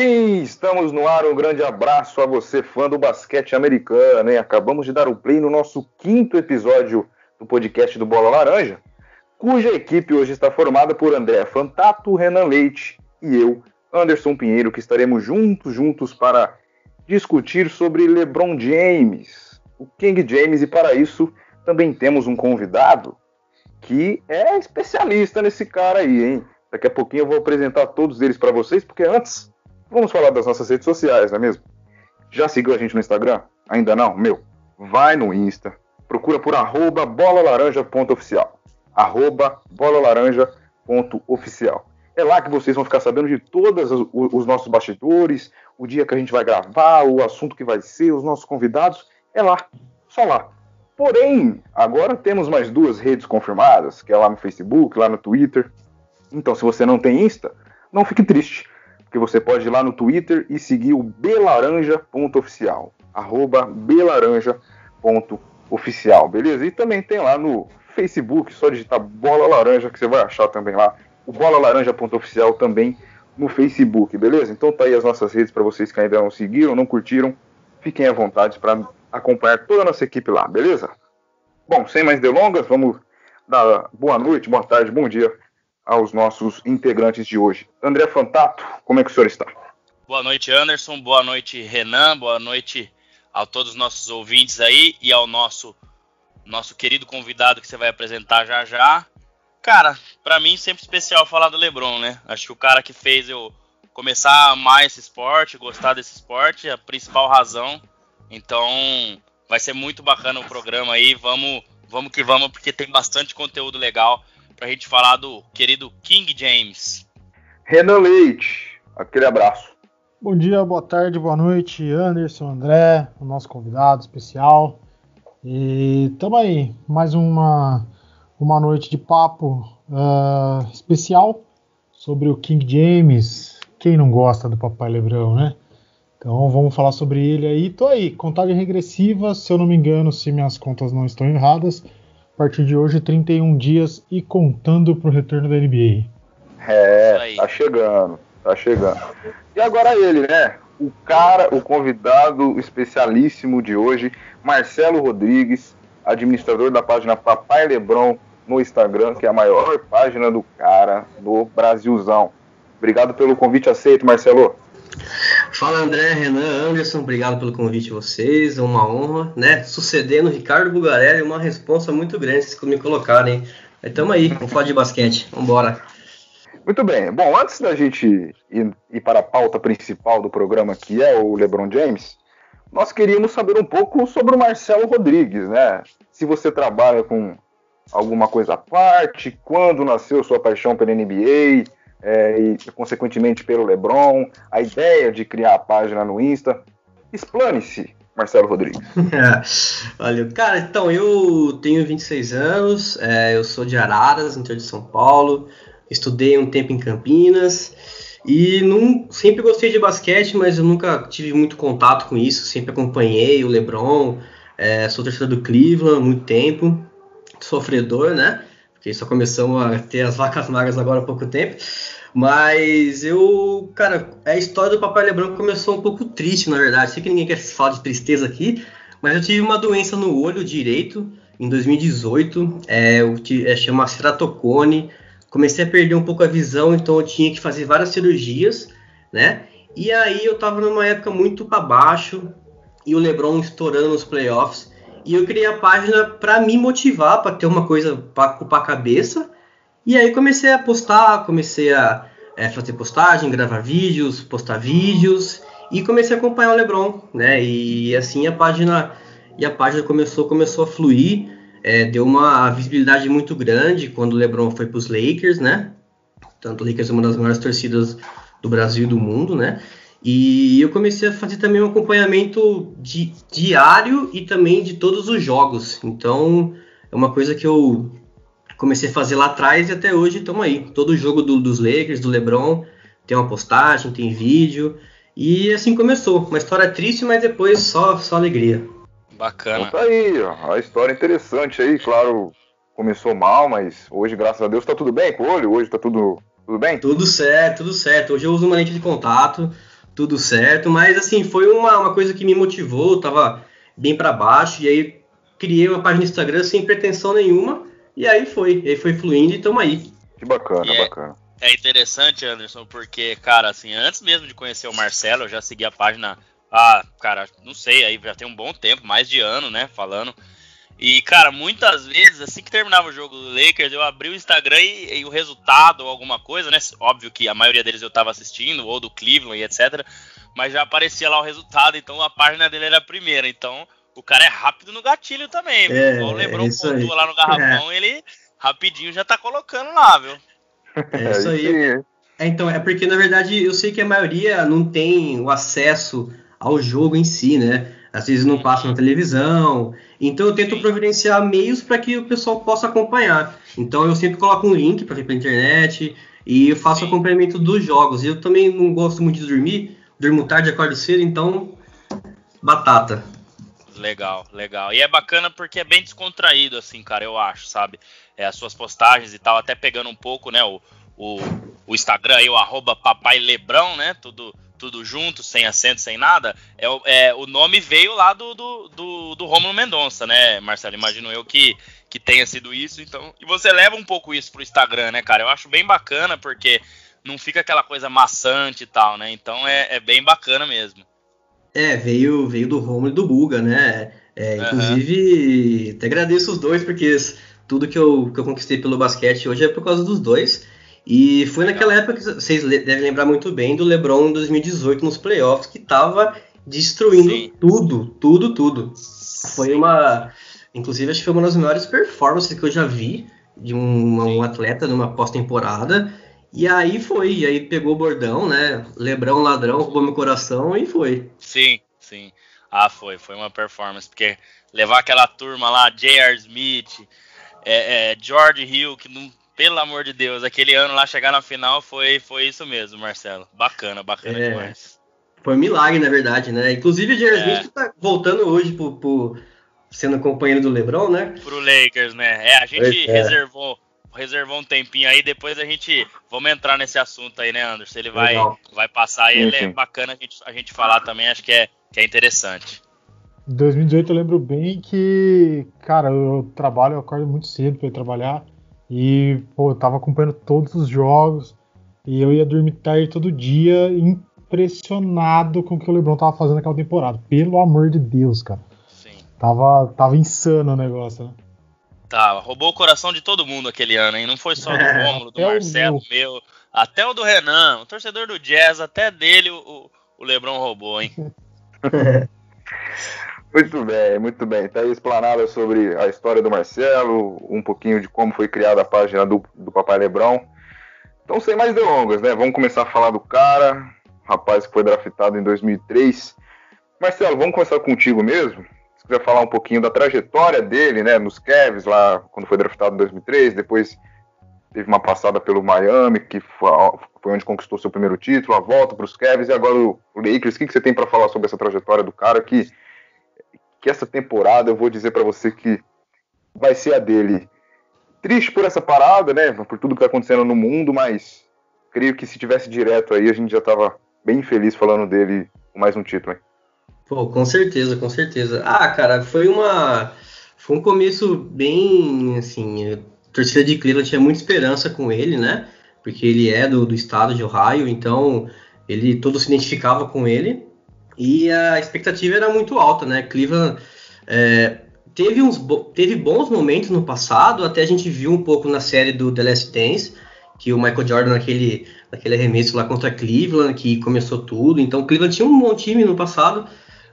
Sim, estamos no ar. Um grande abraço a você, fã do basquete americano. Hein? Acabamos de dar o play no nosso quinto episódio do podcast do Bola Laranja, cuja equipe hoje está formada por André Fantato, Renan Leite e eu, Anderson Pinheiro, que estaremos juntos, juntos para discutir sobre LeBron James, o King James, e para isso também temos um convidado que é especialista nesse cara aí, hein? Daqui a pouquinho eu vou apresentar todos eles para vocês, porque antes vamos falar das nossas redes sociais, não é mesmo? Já seguiu a gente no Instagram? Ainda não? Meu, vai no Insta, procura por arroba bolalaranja.oficial. Arroba bolalaranja.oficial. É lá que vocês vão ficar sabendo de todos os nossos bastidores, o dia que a gente vai gravar, o assunto que vai ser, os nossos convidados. É lá, só lá. Porém, agora temos mais duas redes confirmadas, que é lá no Facebook, lá no Twitter. Então, se você não tem Insta, não fique triste, porque você pode ir lá no Twitter e seguir o belaranja.oficial, arroba belaranja.oficial, beleza? E também tem lá no Facebook, só digitar Bola Laranja, que você vai achar também lá o Bola Laranja.oficial também no Facebook, beleza? Então tá aí as nossas redes para vocês que ainda não seguiram, não curtiram, fiquem à vontade para acompanhar toda a nossa equipe lá, beleza? Bom, sem mais delongas, vamos dar boa noite, boa tarde, bom dia aos nossos integrantes de hoje. André Fantato, como é que o senhor está? Boa noite, Anderson, boa noite, Renan, boa noite a todos os nossos ouvintes aí e ao nosso nosso querido convidado que você vai apresentar já já. Cara, para mim sempre especial falar do LeBron, né? Acho que o cara que fez eu começar a amar esse esporte, gostar desse esporte, é a principal razão. Então, vai ser muito bacana o programa aí. Vamos, vamos que vamos, porque tem bastante conteúdo legal pra gente falar do querido King James. Renan Leite, aquele abraço. Bom dia, boa tarde, boa noite, Anderson, André, o nosso convidado especial. E tamo aí, mais uma uma noite de papo uh, especial sobre o King James. Quem não gosta do Papai Lebrão, né? Então vamos falar sobre ele aí. Tô aí, contagem regressiva, se eu não me engano, se minhas contas não estão erradas. A partir de hoje, 31 dias e contando pro retorno da NBA. É, tá chegando, tá chegando. E agora ele, né? O cara, o convidado especialíssimo de hoje, Marcelo Rodrigues, administrador da página Papai Lebron no Instagram, que é a maior página do cara do Brasilzão. Obrigado pelo convite aceito, Marcelo. Fala André, Renan, Anderson, obrigado pelo convite de vocês, é uma honra, né? Sucedendo Ricardo Bugarelli, uma responsa muito grande se me colocarem. Estamos aí, vamos falar de basquete, vamos embora. Muito bem, bom, antes da gente ir, ir para a pauta principal do programa, que é o LeBron James, nós queríamos saber um pouco sobre o Marcelo Rodrigues, né? Se você trabalha com alguma coisa à parte? Quando nasceu sua paixão pela NBA é, e, consequentemente, pelo LeBron? A ideia de criar a página no Insta? Explane-se, Marcelo Rodrigues. Valeu. Cara, então, eu tenho 26 anos, é, eu sou de Araras, interior de São Paulo, estudei um tempo em Campinas e não, sempre gostei de basquete, mas eu nunca tive muito contato com isso, sempre acompanhei o LeBron, é, sou torcedor do Cleveland há muito tempo sofredor, né? Porque só começamos a ter as vacas magras agora há pouco tempo. Mas eu, cara, a história do Papai Lebrão começou um pouco triste, na verdade. Sei que ninguém quer falar de tristeza aqui, mas eu tive uma doença no olho direito em 2018. É, eu tive, é, chama ceratocone. Comecei a perder um pouco a visão, então eu tinha que fazer várias cirurgias, né? E aí eu tava numa época muito para baixo e o LeBron estourando nos playoffs. E eu criei a página para me motivar, para ter uma coisa para ocupar a cabeça. E aí comecei a postar, comecei a é, fazer postagem, gravar vídeos, postar vídeos e comecei a acompanhar o LeBron, né? E assim a página e a página começou começou a fluir, é, deu uma visibilidade muito grande quando o LeBron foi para os Lakers, né? Tanto o Lakers é uma das maiores torcidas do Brasil e do mundo, né? E eu comecei a fazer também um acompanhamento di diário e também de todos os jogos. Então é uma coisa que eu comecei a fazer lá atrás e até hoje estamos aí. Todo jogo do, dos Lakers, do LeBron, tem uma postagem, tem vídeo. E assim começou. Uma história triste, mas depois só, só alegria. Bacana. Então tá aí, ó, a história interessante aí, claro, começou mal, mas hoje, graças a Deus, tá tudo bem com o olho, hoje tá tudo, tudo bem? Tudo certo, tudo certo. Hoje eu uso uma lente de contato, tudo certo, mas assim, foi uma, uma coisa que me motivou, tava bem para baixo, e aí criei uma página no Instagram sem pretensão nenhuma, e aí foi, e aí foi fluindo e tamo aí. Que bacana, é- bacana. É interessante, Anderson, porque, cara, assim, antes mesmo de conhecer o Marcelo, eu já segui a página, ah, cara, não sei, aí já tem um bom tempo, mais de ano, né, falando. E, cara, muitas vezes, assim que terminava o jogo do Lakers, eu abri o Instagram e, e o resultado ou alguma coisa, né, óbvio que a maioria deles eu tava assistindo, ou do Cleveland e etc, mas já aparecia lá o resultado, então a página dele era a primeira, então o cara é rápido no gatilho também, viu? É, o Lebron é pontua lá no garrafão, ele rapidinho já tá colocando lá, viu? É isso aí. É, então, é porque na verdade eu sei que a maioria não tem o acesso ao jogo em si, né? Às vezes não passa na televisão. Então eu tento providenciar meios para que o pessoal possa acompanhar. Então eu sempre coloco um link para ver pela internet e eu faço Sim. acompanhamento dos jogos. E eu também não gosto muito de dormir, durmo tarde, acordo cedo, então batata. Legal, legal. E é bacana porque é bem descontraído, assim, cara, eu acho, sabe? É, as suas postagens e tal, até pegando um pouco, né, o, o, o Instagram aí, o arroba papai Lebrão, né, tudo, tudo junto, sem acento, sem nada, é, o- é, o nome veio lá do, do, do, do Romulo Mendonça, né, Marcelo? Imagino eu que, que tenha sido isso, então... E você leva um pouco isso pro Instagram, né, cara? Eu acho bem bacana porque não fica aquela coisa maçante e tal, né? Então é, é bem bacana mesmo. É, veio, veio do Romulo e do Buga, né? É, inclusive, até agradeço os dois, porque tudo que eu, que eu conquistei pelo basquete hoje é por causa dos dois. E foi naquela época que vocês devem lembrar muito bem do LeBron em 2018 nos playoffs, que tava destruindo Sim. tudo, tudo, tudo. Foi uma. Inclusive, acho que foi uma das melhores performances que eu já vi de um, um atleta numa pós-temporada. E aí foi, e aí pegou o bordão, né? Lebrão ladrão, roubou meu coração e foi. Sim, sim. Ah, foi, foi uma performance, porque levar aquela turma lá, J.R. Smith, é, é, George Hill, que não, pelo amor de Deus, aquele ano lá chegar na final foi, foi isso mesmo, Marcelo. Bacana, bacana É. demais. Foi um milagre, na verdade, né? Inclusive o J.R. É. Smith tá voltando hoje pro, pro- sendo companheiro do LeBron, né? Pro Lakers, né? É, a gente é. reservou, reservou um tempinho aí, depois a gente, vamos entrar nesse assunto aí, né, Anderson? Ele vai, Legal. vai passar e ele é bacana a gente, a gente falar também, acho que é, que é interessante. Em 2018 eu lembro bem que, cara, eu trabalho, eu acordo muito cedo pra ir trabalhar e, pô, eu tava acompanhando todos os jogos e eu ia dormir tarde todo dia, impressionado com o que o LeBron tava fazendo naquela temporada. Pelo amor de Deus, cara. Sim. Tava, tava insano o negócio, né? Tá, roubou o coração de todo mundo aquele ano, hein? Não foi só do É, Rômulo, do o Marcelo, meu, até o do Renan, o torcedor do Jazz, até dele o, o Lebron roubou, hein? Muito bem, muito bem. Tá aí explanada sobre a história do Marcelo, um pouquinho de como foi criada a página do, do Papai Lebrão. Então, sem mais delongas, né? Vamos começar a falar do cara, rapaz que foi draftado em 2003. Marcelo, vamos começar contigo mesmo? Se quiser falar um pouquinho da trajetória dele, né? Nos Cavs, lá quando foi draftado em 2003, depois teve uma passada pelo Miami, que foi onde conquistou seu primeiro título, a volta para os Cavs e agora o Lakers. O que que você tem para falar sobre essa trajetória do cara que que essa temporada eu vou dizer pra você que vai ser a dele. Triste por essa parada, né? Por tudo que tá acontecendo no mundo, mas creio que se tivesse direto aí a gente já tava bem feliz falando dele com mais um título. Hein? Pô, com certeza, com certeza. Ah, cara, foi uma. Foi um começo bem. Assim, a torcida de Cleveland tinha muita esperança com ele, né? Porque ele é do, do estado de Ohio, então ele todo se identificava com ele. E a expectativa era muito alta, né? Cleveland é, teve, uns, teve bons momentos no passado, até a gente viu um pouco na série do The Last Dance, que o Michael Jordan naquele, naquele arremesso lá contra Cleveland, que começou tudo. Então Cleveland tinha um bom time no passado,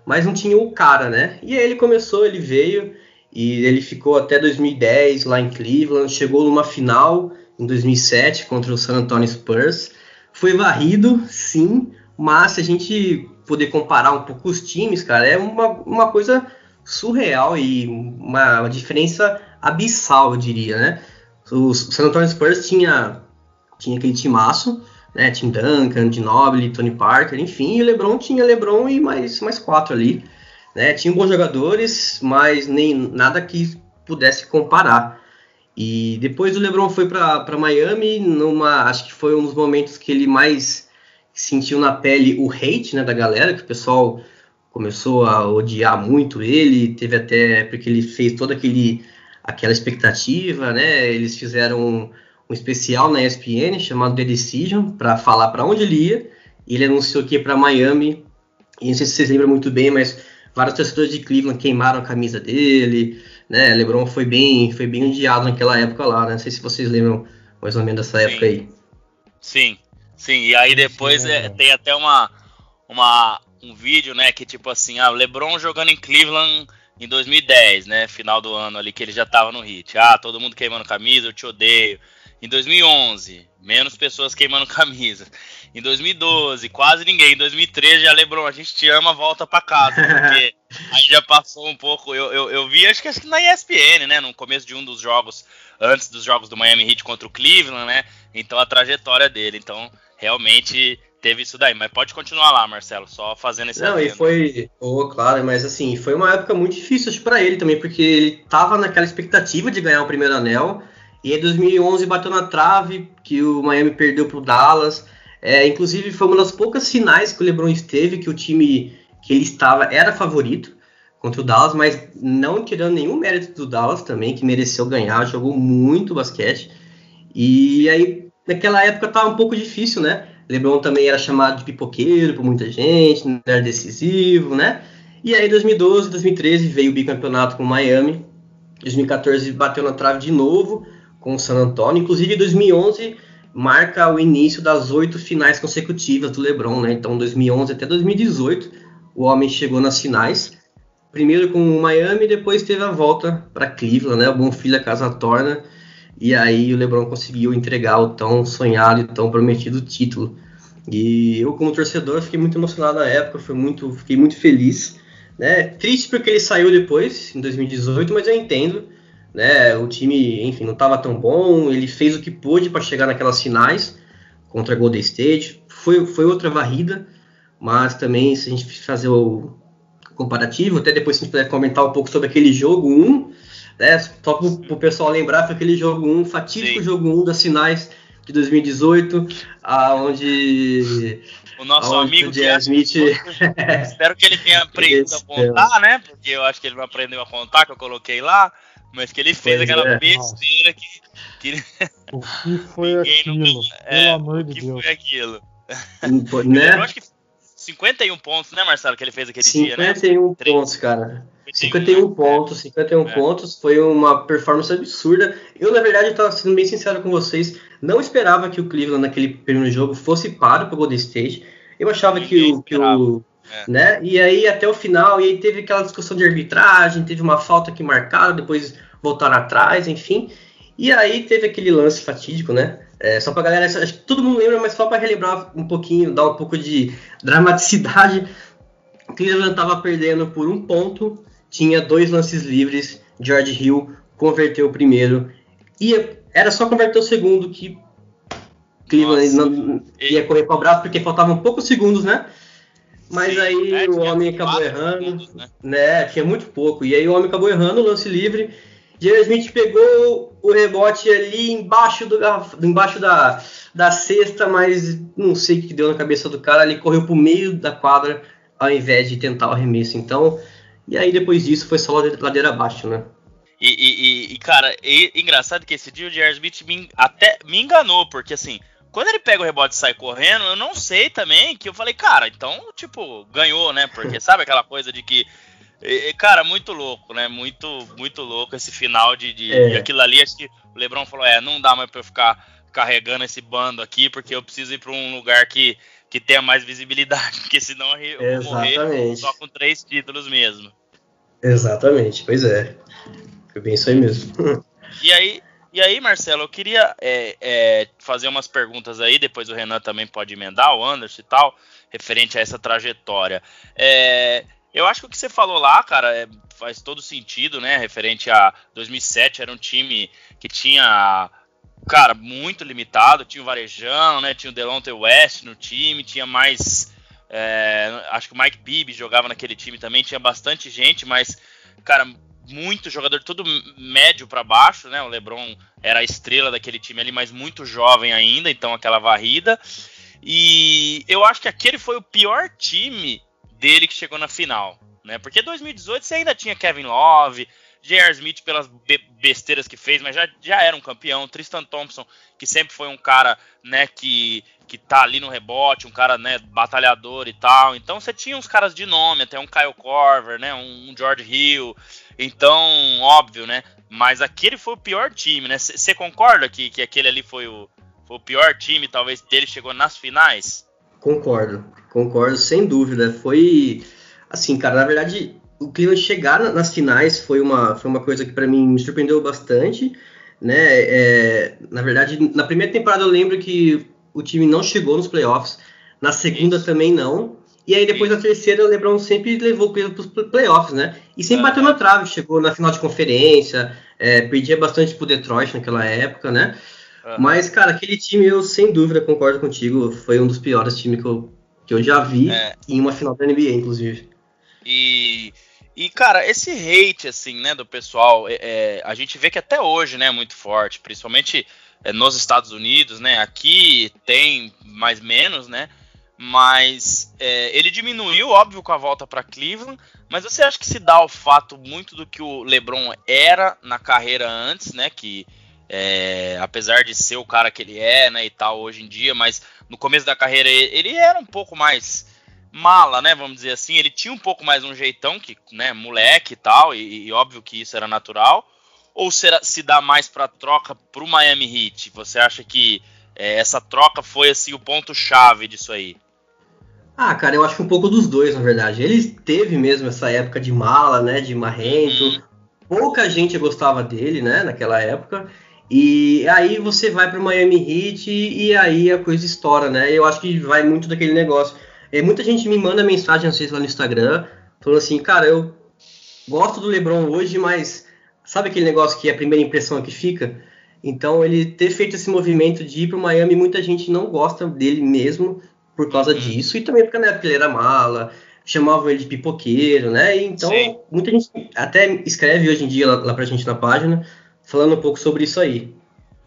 mas não tinha o cara, né? E aí ele começou, ele veio e ele ficou até 2010 lá em Cleveland, chegou numa final em 2007 contra o San Antonio Spurs. Foi varrido, sim, mas se a gente poder comparar um pouco os times, cara, é uma, uma coisa surreal e uma, diferença abissal, eu diria, né? O San Antonio Spurs tinha, tinha aquele timaço, né? Tim Duncan, Ginobili, Tony Parker, enfim, e o LeBron tinha LeBron e mais, mais quatro ali, né? Tinha bons jogadores, mas nem nada que pudesse comparar. E depois o LeBron foi para Miami, numa, acho que foi um dos momentos que ele mais sentiu na pele o hate né, da galera, que o pessoal começou a odiar muito ele, teve até porque ele fez toda aquele, aquela expectativa, né? Eles fizeram um, especial na ESPN chamado The Decision para falar para onde ele ia. E ele anunciou que ia para Miami. E não sei se vocês lembram muito bem, mas vários torcedores de Cleveland queimaram a camisa dele, né? LeBron foi bem, foi bem odiado naquela época lá, né? Não sei se vocês lembram mais ou menos dessa Sim. época aí. Sim, sim. E aí depois Sim, é é, tem até uma, uma, um vídeo, né, que tipo assim, ah, LeBron jogando em Cleveland em 2010, né, final do ano ali que ele já tava no hit. Ah, todo mundo queimando camisa, eu te odeio. Em 2011, menos pessoas queimando camisa. Em 2012, quase ninguém. Em 2013, já LeBron, a gente te ama, volta pra casa. Porque aí já passou um pouco. Eu, eu, eu vi, acho que, acho que na ESPN, né? No começo de um dos jogos, antes dos jogos do Miami Heat contra o Cleveland, né? Então a trajetória dele. Então, realmente teve isso daí. Mas pode continuar lá, Marcelo, só fazendo esse Não, e adendo. foi, oh, claro, mas assim, foi uma época muito difícil para ele também, porque ele tava naquela expectativa de ganhar o primeiro anel, e em 2011 bateu na trave, que o Miami perdeu pro Dallas. É, inclusive, foi uma das poucas finais que o LeBron esteve, que o time que ele estava era favorito contra o Dallas, mas não tirando nenhum mérito do Dallas também, que mereceu ganhar, jogou muito basquete. E aí, naquela época tava um pouco difícil, né? LeBron também era chamado de pipoqueiro por muita gente, não era decisivo, né? E aí, 2012, 2013 veio o bicampeonato com o Miami. 2014 bateu na trave de novo com o San Antonio. Inclusive, 2011 marca o início das oito finais consecutivas do LeBron, né? Então, 2011 até 2018, o homem chegou nas finais. Primeiro com o Miami, depois teve a volta para Cleveland, né? O bom filho a casa torna. E aí o LeBron conseguiu entregar o tão sonhado e tão prometido título. E eu, como torcedor, fiquei muito emocionado na época, foi muito, fiquei muito feliz. Né? Triste porque ele saiu depois, em 2018, mas eu entendo. Né? O time, enfim, não estava tão bom. Ele fez o que pôde para chegar naquelas finais contra a Golden State. Foi, foi outra varrida, mas também, se a gente fazer o comparativo, até depois se a gente puder comentar um pouco sobre aquele jogo 1, né? Só para o pessoal lembrar, foi aquele jogo 1, fatídico Sim. jogo 1 das finais de 2018, aonde O nosso aonde amigo o é- Smith Espero que ele tenha aprendido a Esse contar, né? Porque eu acho que ele não aprendeu a contar, que eu coloquei lá. Mas que ele fez Pois aquela é. besteira que, que O que foi aquilo? nunca- Pelo é, amor o de que Deus. foi aquilo. né? Eu acho que 51 pontos, né, Marcelo, que ele fez aquele dia, né? 51 Três. pontos, cara. 51, 51 né? pontos, 51 É. pontos, foi uma performance absurda. Eu, na verdade, estava sendo bem sincero com vocês, não esperava que o Cleveland naquele primeiro jogo fosse para o Golden State. Eu achava que o, que o É. né? E aí até o final, e aí teve aquela discussão de arbitragem, teve uma falta aqui marcada, depois voltaram atrás, enfim. E aí teve aquele lance fatídico, né? É, só pra galera, acho que todo mundo lembra, mas só para relembrar um pouquinho, dar um pouco de dramaticidade. O Cleveland estava perdendo por um ponto, tinha dois lances livres, George Hill converteu o primeiro, ia, era só converter o segundo que Cleveland Nossa. não, ia correr com o braço porque faltavam poucos segundos, né? Mas Sim, aí é, o homem acabou errando, segundos, né? né? Tinha muito pouco. E aí o homem acabou errando, lance livre. Jerry Smith pegou o rebote ali embaixo, do, garraf- embaixo da, da cesta, mas não sei o que deu na cabeça do cara. Ele correu pro meio da quadra ao invés de tentar o arremesso. Então, e aí depois disso foi só ladeira, abaixo, né? E, e- e- cara, e, engraçado que esse dia o J.R. Smith me, até me enganou, porque assim, quando ele pega o rebote e sai correndo, eu não sei também que eu falei, cara, então, tipo, ganhou, né? Porque sabe aquela coisa de que. e- Cara, muito louco, né? Muito, muito louco esse final de, de, É. de aquilo ali. Acho que o Lebron falou: é, não dá mais pra eu ficar carregando esse bando aqui, porque eu preciso ir pra um lugar que, que tenha mais visibilidade, porque senão eu vou morrer só com três títulos mesmo. Exatamente, pois é. Foi bem isso aí mesmo. E aí, e aí, Marcelo, eu queria é, é, fazer umas perguntas aí, depois o Renan também pode emendar, o Anderson e tal, referente a essa trajetória. É, eu acho que o que você falou lá, cara, é, faz todo sentido, né? Referente a 2007, era um time que tinha, cara, muito limitado, tinha o Varejão, né? Tinha o Delonte West no time, tinha mais. é, acho que o Mike Bibby jogava naquele time também, tinha bastante gente, mas, cara, muito jogador, tudo médio para baixo, né? O LeBron era a estrela daquele time ali, mas muito jovem ainda, então aquela varrida. E eu acho que aquele foi o pior time dele que chegou na final, né? Porque 2018 você ainda tinha Kevin Love, J.R. Smith pelas be besteiras que fez, mas já, já era um campeão. Tristan Thompson, que sempre foi um cara, né, que, que tá ali no rebote, um cara, né, batalhador e tal. Então você tinha uns caras de nome, até um Kyle Corver, né, um, George Hill. Então, óbvio, né? Mas aquele foi o pior time, né? Você concorda que, que aquele ali foi o, foi o pior time, talvez, dele chegou nas finais? Concordo, concordo, sem dúvida. Foi assim, cara, na verdade, o Cleveland chegar nas finais foi uma, foi uma coisa que para mim me surpreendeu bastante, né? É, na verdade, na primeira temporada eu lembro que o time não chegou nos playoffs, na segunda Isso. também não. E aí depois Isso. na terceira o LeBron sempre levou o Cleveland para os playoffs, né? E sempre bateu na trave, chegou na final de conferência, é, perdia bastante pro Detroit naquela época, né? Mas, cara, aquele time eu sem dúvida concordo contigo, foi um dos piores times que eu, que eu já vi é. em uma final da NBA, inclusive. E e, cara, esse hate, assim, né, do pessoal, é, é, a gente vê que até hoje, né, é muito forte, principalmente é, nos Estados Unidos, né, aqui tem mais menos, né, mas é, ele diminuiu, óbvio, com a volta para Cleveland, mas você acha que se dá o fato muito do que o LeBron era na carreira antes, né, que é, apesar de ser o cara que ele é, né, e tal, hoje em dia, mas no começo da carreira ele era um pouco mais mala, né? Vamos dizer assim. Ele tinha um pouco mais um jeitão que, né, moleque e tal, e, e óbvio que isso era natural. Ou será, se dá mais para troca para o Miami Heat? Você acha que é, essa troca foi assim o ponto chave disso aí? Ah, cara, eu acho que um pouco dos dois, na verdade. Ele teve mesmo essa época de mala, né, de marrento. Uhum. Pouca gente gostava dele, né, naquela época. E aí você vai para o Miami Heat e, e aí a coisa estoura, né? Eu acho que vai muito daquele negócio é, muita gente me manda mensagem, às vezes, lá no Instagram, falando assim, cara, eu gosto do LeBron hoje, mas sabe aquele negócio que é a primeira impressão que fica? Então, ele ter feito esse movimento de ir para o Miami, muita gente não gosta dele mesmo por causa uhum. disso, e também porque na época ele era mala, chamavam ele de pipoqueiro, né? E então, Sim. muita gente até escreve hoje em dia lá, lá pra gente na página, falando um pouco sobre isso aí.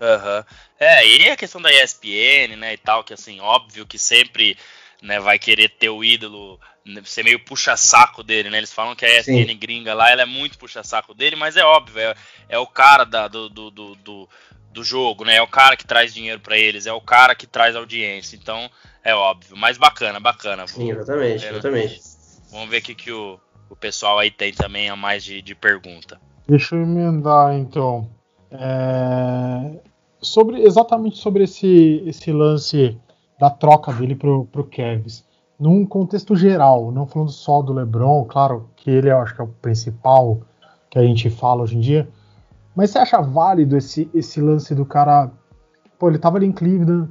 Uhum. É, e a questão da ESPN, né, e tal, que assim, óbvio que sempre né, vai querer ter o ídolo, né, ser meio puxa-saco dele, né? Eles falam que a ESPN Sim. gringa lá, ela é muito puxa-saco dele, mas é óbvio, é, é o cara da, do, do, do, do, jogo, né? É o cara que traz dinheiro para eles, é o cara que traz audiência, então é óbvio. Mas bacana, bacana. Sim, exatamente, é, exatamente. Vamos ver o que, que o, o pessoal aí tem também a mais de, de pergunta. Deixa eu emendar então. É... Sobre, exatamente sobre esse, esse lance da troca dele pro, pro Kevs. Num contexto geral, não falando só do LeBron, claro que ele eu acho que é o principal que a gente fala hoje em dia, mas você acha válido esse, esse lance do cara. Pô, ele tava ali em Cleveland,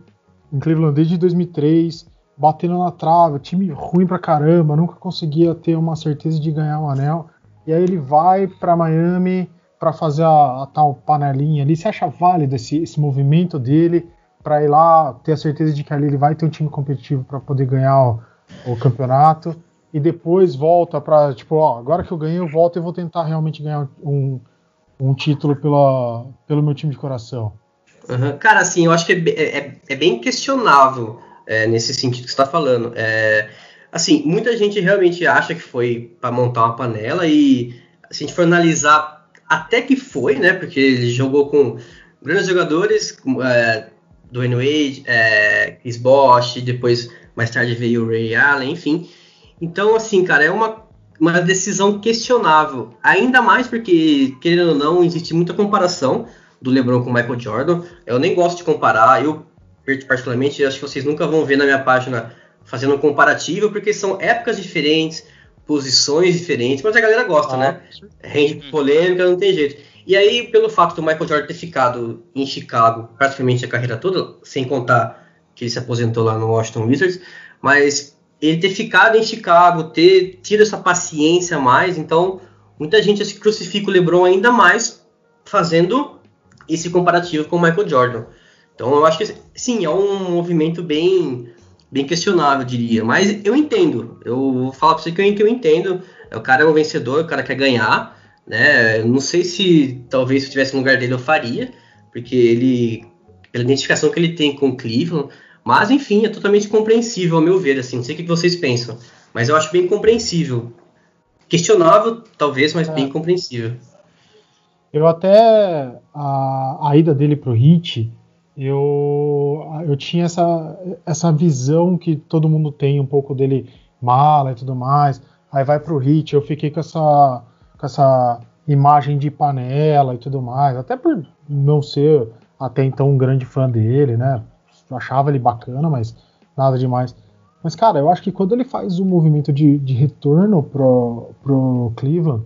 em Cleveland desde 2003, batendo na trave, time ruim pra caramba, nunca conseguia ter uma certeza de ganhar um anel. E aí ele vai para Miami para fazer a, a, tal panelinha ali. Você acha válido esse, esse movimento dele? Para ir lá ter a certeza de que ali ele vai ter um time competitivo para poder ganhar o, o, campeonato e depois volta para tipo, ó, agora que eu ganhei, eu volto e vou tentar realmente ganhar um, um título pela, pelo meu time de coração. Uhum. Cara, assim, eu acho que é, é, é bem questionável é, nesse sentido que está falando. É, assim, muita gente realmente acha que foi para montar uma panela e se a gente for analisar, até que foi, né? Porque ele jogou com grandes jogadores, é, Dwayne Wade, é, Chris Bosh, depois mais tarde veio o Ray Allen, enfim. Então, assim, cara, é uma, uma decisão questionável. Ainda mais porque, querendo ou não, existe muita comparação do LeBron com o Michael Jordan. Eu nem gosto de comparar, eu particularmente acho que vocês nunca vão ver na minha página fazendo um comparativo, porque são épocas diferentes, posições diferentes, mas a galera gosta, ah, né? Rende polêmica, não tem jeito. E aí, pelo fato do Michael Jordan ter ficado em Chicago praticamente a carreira toda, sem contar que ele se aposentou lá no Washington Wizards, mas ele ter ficado em Chicago, ter tido essa paciência mais, então muita gente se crucifica o LeBron ainda mais fazendo esse comparativo com o Michael Jordan. Então eu acho que sim, é um movimento bem bem questionável, eu diria, mas eu entendo. Eu vou falar para você que eu, que eu entendo. O cara é um vencedor, o cara quer ganhar. Né? Não sei se talvez se eu estivesse no lugar dele eu faria, porque ele, pela identificação que ele tem com o Cleveland, Mas, enfim, é totalmente compreensível, ao meu ver, assim. Não sei o que vocês pensam. Mas eu acho bem compreensível. Questionável, talvez, mas é. bem compreensível. Eu até. A, a ida dele pro Hit, eu, eu tinha essa, essa visão que todo mundo tem um pouco dele mala e tudo mais. Aí vai pro Hit, eu fiquei com essa, com essa imagem de panela e tudo mais. Até por não ser até então um grande fã dele, né? Eu achava ele bacana, mas nada demais. Mas, cara, eu acho que quando ele faz o movimento de, de retorno pro, pro Cleveland,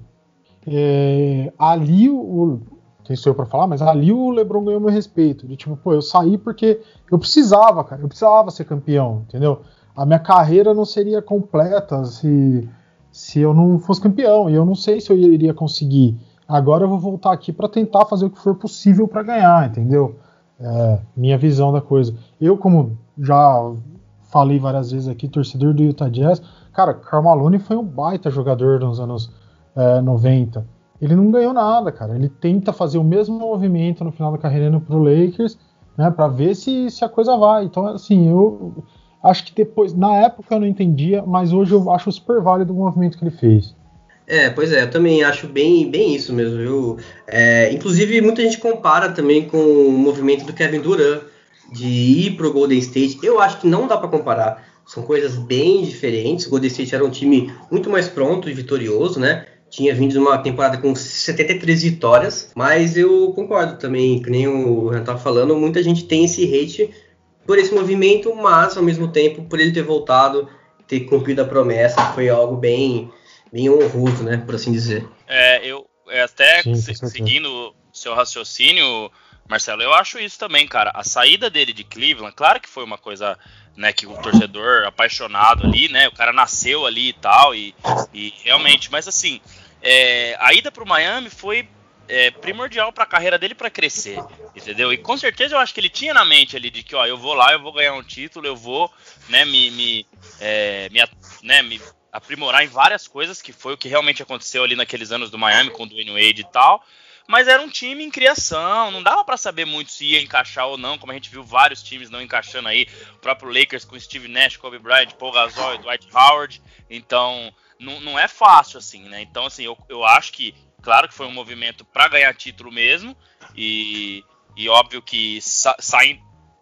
é, ali o. Quem sou eu pra falar, mas ali o LeBron ganhou meu respeito. De tipo, pô, eu saí porque eu precisava, cara. Eu precisava ser campeão, entendeu? A minha carreira não seria completa se, se eu não fosse campeão. E eu não sei se eu iria conseguir. Agora eu vou voltar aqui para tentar fazer o que for possível para ganhar, entendeu? É, minha visão da coisa. Eu, como já falei várias vezes aqui, torcedor do Utah Jazz, cara, Carmalone foi um baita jogador nos anos é, 90. Ele não ganhou nada, cara. Ele tenta fazer o mesmo movimento no final da carreira indo pro Lakers, né, para ver se, se a coisa vai. Então, assim, eu acho que depois, na época eu não entendia, mas hoje eu acho super válido o movimento que ele fez. É, pois é, eu também acho bem, bem isso mesmo, viu? É, inclusive, muita gente compara também com o movimento do Kevin Durant de ir pro Golden State. Eu acho que não dá para comparar. São coisas bem diferentes. O Golden State era um time muito mais pronto e vitorioso, né? tinha vindo de uma temporada com 73 vitórias, mas eu concordo também, que nem o Renan estava falando, muita gente tem esse hate por esse movimento, mas ao mesmo tempo por ele ter voltado, ter cumprido a promessa, foi algo bem, bem honroso, né, por assim dizer. É, eu é, até Sim, seguindo seu raciocínio, Marcelo, eu acho isso também, cara. A saída dele de Cleveland, claro que foi uma coisa né, que o torcedor apaixonado ali, né, o cara nasceu ali e tal, e, e realmente, mas assim, é, a ida para o Miami foi é, primordial para a carreira dele para crescer, entendeu? E com certeza eu acho que ele tinha na mente ali de que, ó, eu vou lá, eu vou ganhar um título, eu vou, né, me, me, é, me, né, me aprimorar em várias coisas, que foi o que realmente aconteceu ali naqueles anos do Miami com o Dwayne Wade e tal. Mas era um time em criação, não dava para saber muito se ia encaixar ou não, como a gente viu vários times não encaixando aí, o próprio Lakers com Steve Nash, Kobe Bryant, Paul Gasol e Dwight Howard. Então, não, não é fácil, assim, né? Então, assim, eu, eu acho que, claro que foi um movimento para ganhar título mesmo, e, e óbvio que sa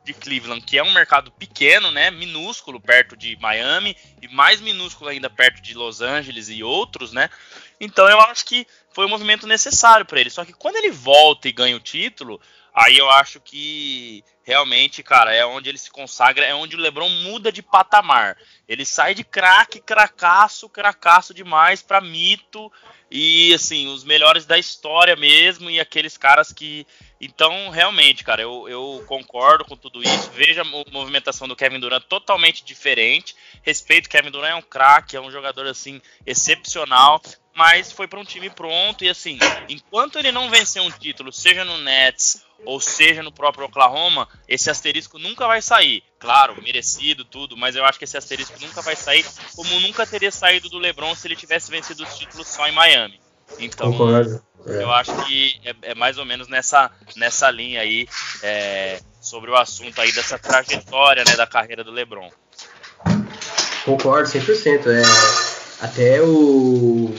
de Cleveland, que é um mercado pequeno, né, minúsculo perto de Miami e mais minúsculo ainda perto de Los Angeles e outros, né? Então eu acho que foi um movimento necessário para ele. Só que quando ele volta e ganha o título, aí eu acho que realmente, cara, é onde ele se consagra, é onde o LeBron muda de patamar. Ele sai de craque, cracaço, cracaço demais para mito e assim, os melhores da história mesmo e aqueles caras que então, realmente, cara, eu, eu concordo com tudo isso. Veja a movimentação do Kevin Durant totalmente diferente. Respeito, Kevin Durant é um craque, é um jogador assim excepcional, mas foi para um time pronto e assim, enquanto ele não vencer um título, seja no Nets ou seja no próprio Oklahoma, esse asterisco nunca vai sair. Claro, merecido, tudo, mas eu acho que esse asterisco nunca vai sair, como nunca teria saído do LeBron se ele tivesse vencido os títulos só em Miami. Então, Concordo. É. eu acho que é, é, mais ou menos nessa, nessa linha aí é, sobre o assunto aí dessa trajetória né, da carreira do LeBron. Concordo 100%. É, até o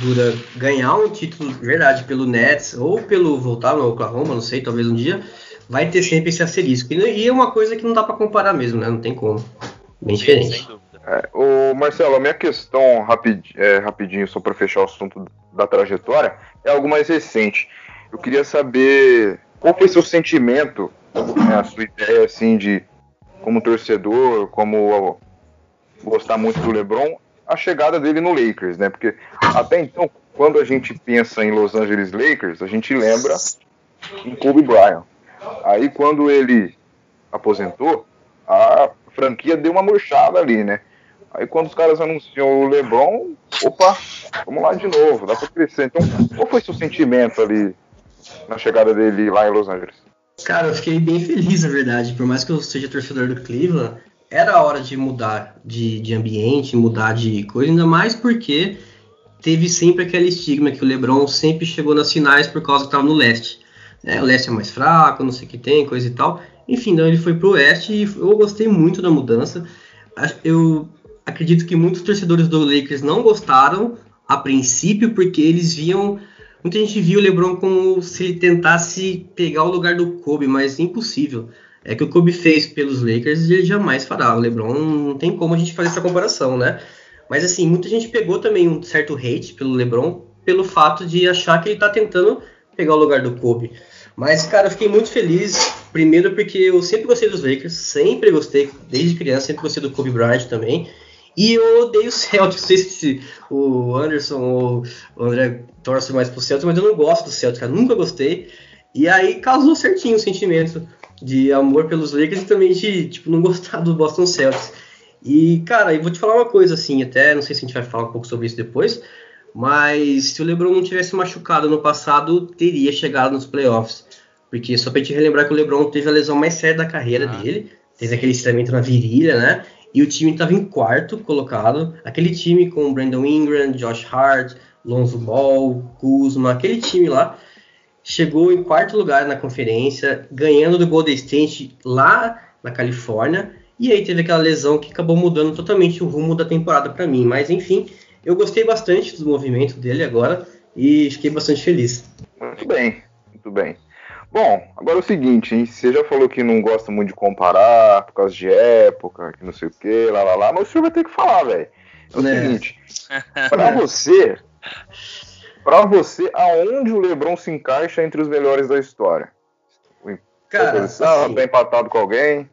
Dura ganhar um título de verdade pelo Nets ou pelo voltar no Oklahoma, não sei, talvez um dia, vai ter sempre esse asterisco. E é uma coisa que não dá para comparar mesmo, né? Não tem como. Bem diferente. É, o Marcelo, a minha questão rapid, é, rapidinho, só para fechar o assunto da trajetória, é algo mais recente. Eu queria saber qual foi seu sentimento, né, a sua ideia assim de como torcedor, como gostar muito do LeBron, a chegada dele no Lakers, né? Porque até então, quando a gente pensa em Los Angeles Lakers, a gente lembra em Kobe Bryant. Aí quando ele aposentou, a franquia deu uma murchada ali, né? Aí quando os caras anunciam o LeBron, opa, vamos lá de novo, dá pra crescer. Então, qual foi seu sentimento ali na chegada dele lá em Los Angeles? Cara, eu fiquei bem feliz, na verdade. Por mais que eu seja torcedor do Cleveland, era a hora de mudar de, de ambiente, mudar de coisa, ainda mais porque teve sempre aquele estigma que o LeBron sempre chegou nas finais por causa que estava no leste. É, o leste é mais fraco, não sei o que tem, coisa e tal. Enfim, então ele foi pro Oeste e eu gostei muito da mudança. Eu acredito que muitos torcedores do Lakers não gostaram a princípio, porque eles viam. Muita gente viu o LeBron como se ele tentasse pegar o lugar do Kobe, mas impossível. É que o Kobe fez pelos Lakers e ele jamais fará. O LeBron não tem como a gente fazer essa comparação, né? Mas assim, muita gente pegou também um certo hate pelo LeBron pelo fato de achar que ele tá tentando pegar o lugar do Kobe. Mas, cara, eu fiquei muito feliz. Primeiro porque eu sempre gostei dos Lakers, sempre gostei, desde criança, sempre gostei do Kobe Bryant também. E eu odeio o Celtics. Não sei se o Anderson ou o André torce mais pro Celtics, mas eu não gosto do Celtics, cara. Nunca gostei. E aí causou certinho o sentimento de amor pelos Lakers e também de, tipo, não gostar do Boston Celtics. E, cara, eu vou te falar uma coisa, assim, até não sei se a gente vai falar um pouco sobre isso depois, mas se o LeBron não tivesse machucado no passado, teria chegado nos playoffs. Porque só pra te relembrar que o LeBron teve a lesão mais séria da carreira ah. dele, teve aquele estramento na virilha, né? E o time estava em quarto colocado. Aquele time com Brandon Ingram, Josh Hart, Lonzo Ball, Kuzma, aquele time lá chegou em quarto lugar na conferência, ganhando do Golden State lá na Califórnia. E aí teve aquela lesão que acabou mudando totalmente o rumo da temporada para mim. Mas enfim, eu gostei bastante do movimento dele agora e fiquei bastante feliz. Muito bem, muito bem. Bom, agora é o seguinte, hein? Você já falou que não gosta muito de comparar por causa de época, que não sei o que, lá lá lá, mas o senhor vai ter que falar, velho. É o é. seguinte, para você, para você, aonde o LeBron se encaixa entre os melhores da história? Cara, posição, assim, tá empatado com alguém?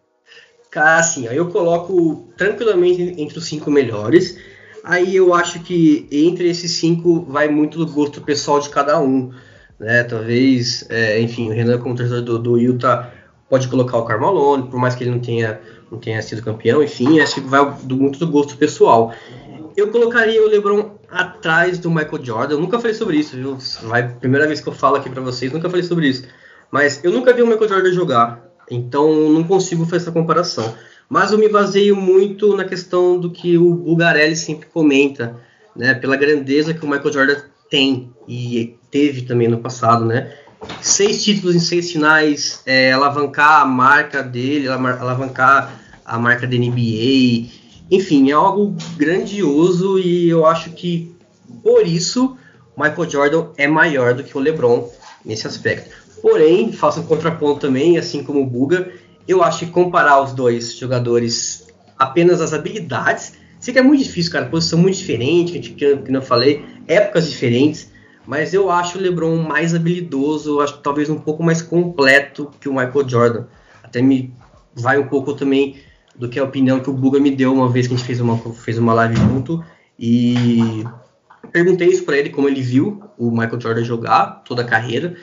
Cara, assim, aí eu coloco tranquilamente entre os cinco melhores. Aí eu acho que entre esses cinco vai muito do gosto pessoal de cada um né? Talvez, é, enfim, o Renan como torcedor do, do Utah pode colocar o Carmelo, por mais que ele não tenha, não tenha sido campeão, enfim, acho que vai do, muito do gosto pessoal. Eu colocaria o LeBron atrás do Michael Jordan. Eu nunca falei sobre isso, viu? Vai, primeira vez que eu falo aqui para vocês, nunca falei sobre isso. Mas eu nunca vi o Michael Jordan jogar, então não consigo fazer essa comparação. Mas eu me baseio muito na questão do que o Bugarelli sempre comenta, né? Pela grandeza que o Michael Jordan tem e teve também no passado, né? Seis títulos em seis finais, é, alavancar a marca dele, alavancar a marca da NBA, enfim, é algo grandioso e eu acho que por isso Michael Jordan é maior do que o LeBron nesse aspecto. Porém, faço um contraponto também, assim como o Buga, eu acho que comparar os dois jogadores apenas as habilidades, sei que é muito difícil, cara, posição muito diferente, que, eu falei, épocas diferentes, mas eu acho o LeBron mais habilidoso, acho talvez um pouco mais completo que o Michael Jordan. Até me vai um pouco também do que a opinião que o Buga me deu uma vez que a gente fez uma, fez uma live junto e perguntei isso para ele como ele viu o Michael Jordan jogar toda a carreira.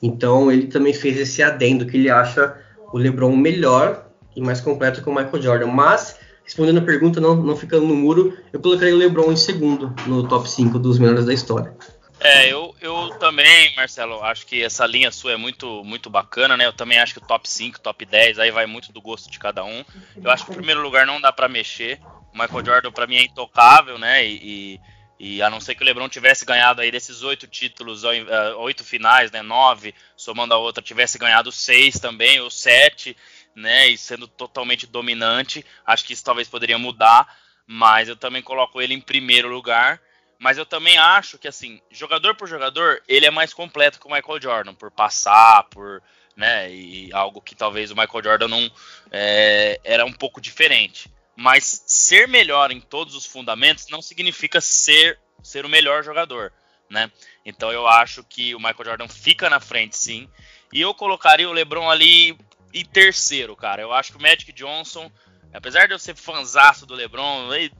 Então ele também fez esse adendo que ele acha o LeBron melhor e mais completo que o Michael Jordan, mas respondendo a pergunta, não, não ficando no muro, eu colocaria o LeBron em segundo no top 5 dos melhores da história. É, eu, eu também, Marcelo, acho que essa linha sua é muito, muito bacana, né? Eu também acho que o top 5, top 10, aí vai muito do gosto de cada um. Eu acho que o primeiro lugar não dá para mexer. O Michael Jordan, para mim, é intocável, né? E, e, a não ser que o LeBron tivesse ganhado aí desses oito títulos, eh, oito finais, né? Nove, somando a outra, tivesse ganhado seis também, ou sete né? E sendo totalmente dominante, acho que isso talvez poderia mudar, mas eu também coloco ele em primeiro lugar. Mas eu também acho que, assim, jogador por jogador, ele é mais completo que o Michael Jordan, por passar, por. Né, e algo que talvez o Michael Jordan não é, era um pouco diferente. Mas ser melhor em todos os fundamentos não significa ser, ser o melhor jogador. Né? Então eu acho que o Michael Jordan fica na frente, sim. E eu colocaria o LeBron ali em terceiro, cara. Eu acho que o Magic Johnson, apesar de eu ser fanzaço do LeBron, e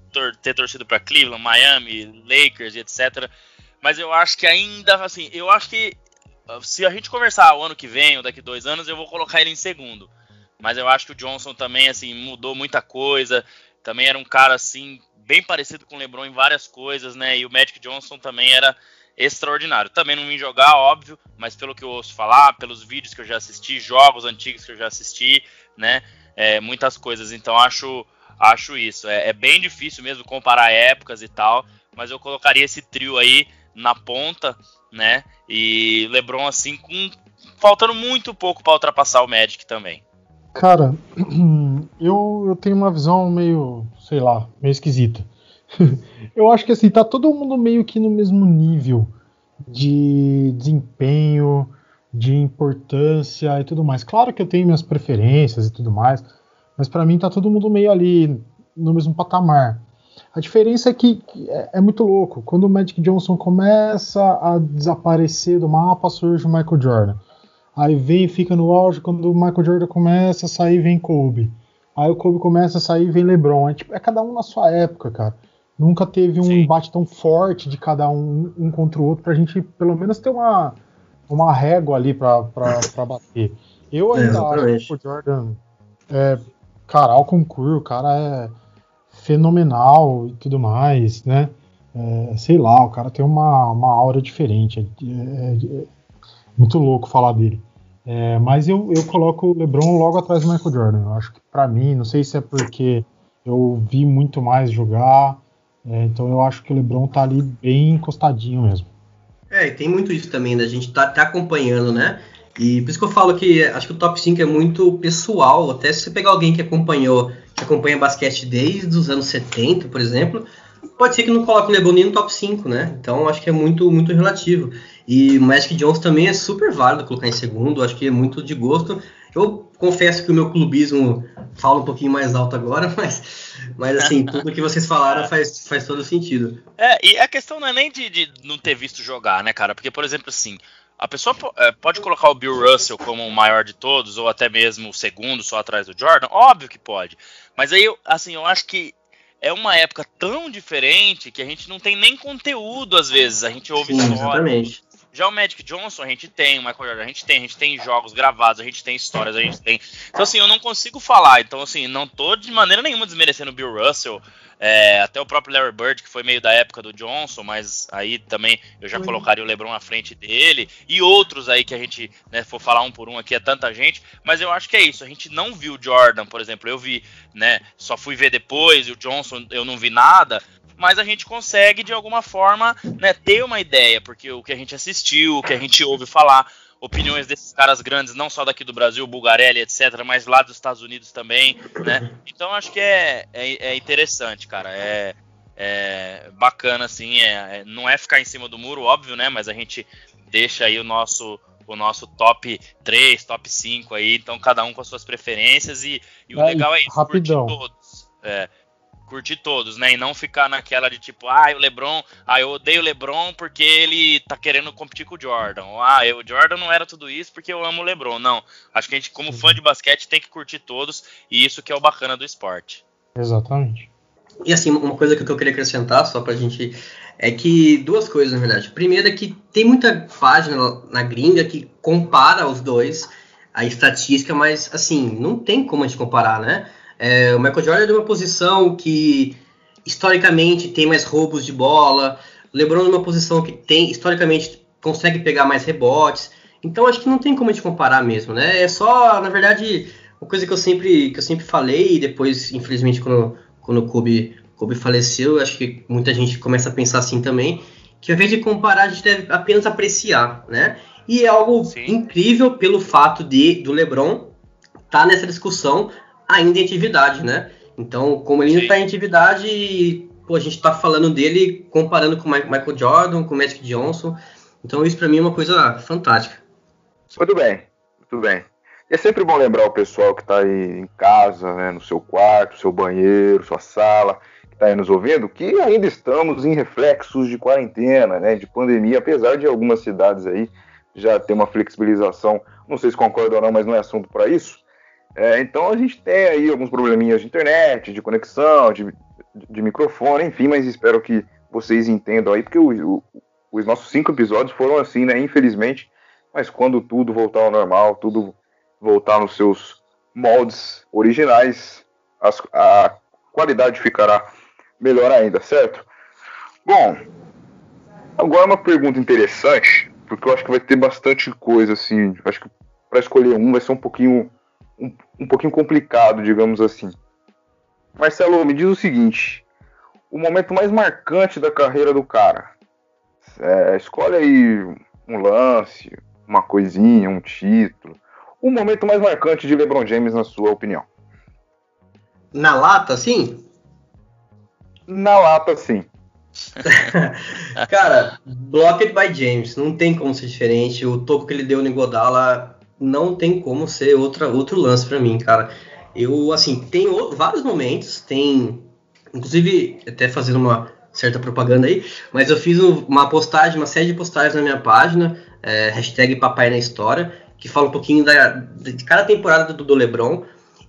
ter torcido para Cleveland, Miami, Lakers e etc. Mas eu acho que ainda, assim, eu acho que se a gente conversar o ano que vem ou daqui dois anos, eu vou colocar ele em segundo. Mas eu acho que o Johnson também, assim, mudou muita coisa. Também era um cara, assim, bem parecido com o LeBron em várias coisas, né? E o Magic Johnson também era extraordinário. Também não vim jogar, óbvio, mas pelo que eu ouço falar, pelos vídeos que eu já assisti, jogos antigos que eu já assisti, né? É, muitas coisas. Então acho, acho isso. É, é, bem difícil mesmo comparar épocas e tal, mas eu colocaria esse trio aí na ponta, né? E LeBron assim com faltando muito pouco para ultrapassar o Magic também. Cara, eu, eu tenho uma visão meio, sei lá, meio esquisita. eu acho que assim, tá todo mundo meio que no mesmo nível de desempenho, de importância e tudo mais. Claro que eu tenho minhas preferências e tudo mais, mas para mim tá todo mundo meio ali no mesmo patamar. A diferença é que é, é, muito louco. Quando o Magic Johnson começa a desaparecer do mapa, surge o Michael Jordan. Aí vem e fica no auge. Quando o Michael Jordan começa a sair, vem Kobe. Aí o Kobe começa a sair, vem LeBron. É, tipo, é cada um na sua época, cara. Nunca teve um Sim. embate tão forte de cada um um contra o outro pra gente pelo menos ter uma, uma régua ali pra bater. Eu ainda é, acho que o Jordan é, cara, ao concurso, o cara é fenomenal e tudo mais, né? É, sei lá, o cara tem uma, uma aura diferente. É, é, é muito louco falar dele. É, mas eu, eu coloco o LeBron logo atrás do Michael Jordan. Eu acho que para mim, não sei se é porque eu vi muito mais jogar, é, então eu acho que o LeBron tá ali bem encostadinho mesmo. É, e tem muito isso também, da gente tá, tá acompanhando, né? E por isso que eu falo que acho que o top 5 é muito pessoal. Até se você pegar alguém que acompanhou, que acompanha basquete desde os anos 70, por exemplo, pode ser que não coloque o LeBron nem no top 5, né? Então acho que é muito, muito relativo. E o Magic Johnson também é super válido colocar em segundo, acho que é muito de gosto. Eu confesso que o meu clubismo fala um pouquinho mais alto agora, mas, mas assim, tudo que vocês falaram faz, faz todo sentido. É, e a questão não é nem de, de não ter visto jogar, né, cara? Porque, por exemplo, assim, a pessoa é, pode colocar o Bill Russell como o maior de todos, ou até mesmo o segundo, só atrás do Jordan? Óbvio que pode. Mas aí, assim, eu acho que é uma época tão diferente que a gente não tem nem conteúdo às vezes. A gente ouve Sim, história. Exatamente. Já o Magic Johnson a gente tem, o Michael Jordan a gente tem, a gente tem jogos gravados, a gente tem histórias, a gente tem. Então assim, eu não consigo falar. Então assim, não tô de maneira nenhuma desmerecendo o Bill Russell, é, até o próprio Larry Bird, que foi meio da época do Johnson, mas aí também eu já colocaria o LeBron à frente dele, e outros aí que a gente, né, for falar um por um aqui, é tanta gente, mas eu acho que é isso, a gente não viu o Jordan, por exemplo, eu vi, né, só fui ver depois, e o Johnson eu não vi nada, mas a gente consegue de alguma forma né, ter uma ideia, porque o que a gente assistiu, o que a gente ouve falar, opiniões desses caras grandes, não só daqui do Brasil, Bulgarelli, etc., mas lá dos Estados Unidos também, né? Então acho que é, é, é interessante, cara. É, é bacana, assim. É, é, não é ficar em cima do muro, óbvio, né? Mas a gente deixa aí o nosso o nosso top 3, top 5 aí, então cada um com as suas preferências e, e o legal é isso, rapidão. todos. É, curtir todos, né? E não ficar naquela de tipo, ah, o LeBron, ah, eu odeio o LeBron porque ele tá querendo competir com o Jordan. Ou, ah, o Jordan não era tudo isso porque eu amo o LeBron. Não. Acho que a gente, como fã de basquete, tem que curtir todos e isso que é o bacana do esporte. Exatamente. E assim, uma coisa que eu queria acrescentar, só pra gente. É que duas coisas, na verdade. Primeiro é que tem muita página na gringa que compara os dois, a estatística, mas assim, não tem como a gente comparar, né? É, o Michael Jordan é de uma posição que historicamente tem mais roubos de bola. LeBron é uma posição que tem historicamente consegue pegar mais rebotes. Então acho que não tem como a gente comparar mesmo, né? É só, na verdade, uma coisa que eu sempre que eu sempre falei e depois, infelizmente, quando quando o Kobe, Kobe faleceu, acho que muita gente começa a pensar assim também, que ao invés de comparar, a gente deve apenas apreciar, né? E é algo Sim. incrível pelo fato de do LeBron estar tá nessa discussão ainda em atividade, né? Então, como ele ainda está em atividade, pô, a gente está falando dele comparando com o Michael Jordan, com o Magic Johnson. Então, isso para mim é uma coisa fantástica. Muito bem, muito bem. E é sempre bom lembrar o pessoal que está aí em casa, né, no seu quarto, seu banheiro, sua sala, que está aí nos ouvindo, que ainda estamos em reflexos de quarentena, né, de pandemia, apesar de algumas cidades aí já ter uma flexibilização. Não sei se concordam ou não, mas não é assunto para isso. É, então a gente tem aí alguns probleminhas de internet, de conexão, de, de microfone, enfim, mas espero que vocês entendam aí, porque o, o, os nossos cinco episódios foram assim, né? Infelizmente, mas quando tudo voltar ao normal, tudo voltar nos seus moldes originais, as, a qualidade ficará melhor ainda, certo? Bom, agora uma pergunta interessante, porque eu acho que vai ter bastante coisa assim. Acho que para escolher um vai ser um pouquinho um, um pouquinho complicado, digamos assim. Marcelo, me diz o seguinte: o momento mais marcante da carreira do cara. É, escolhe aí um lance, uma coisinha, um título, o momento mais marcante de LeBron James, na sua opinião? Na lata, sim? Na lata, sim. Cara, Blocked by James, não tem como ser diferente. O toco que ele deu no Godala não tem como ser outra, outro lance para mim, cara. Eu, assim, tem vários momentos, tem. Inclusive, até fazendo uma certa propaganda aí, mas eu fiz uma postagem, uma série de postagens na minha página, é, hashtag Papai na História, que fala um pouquinho da, de cada temporada do, do LeBron.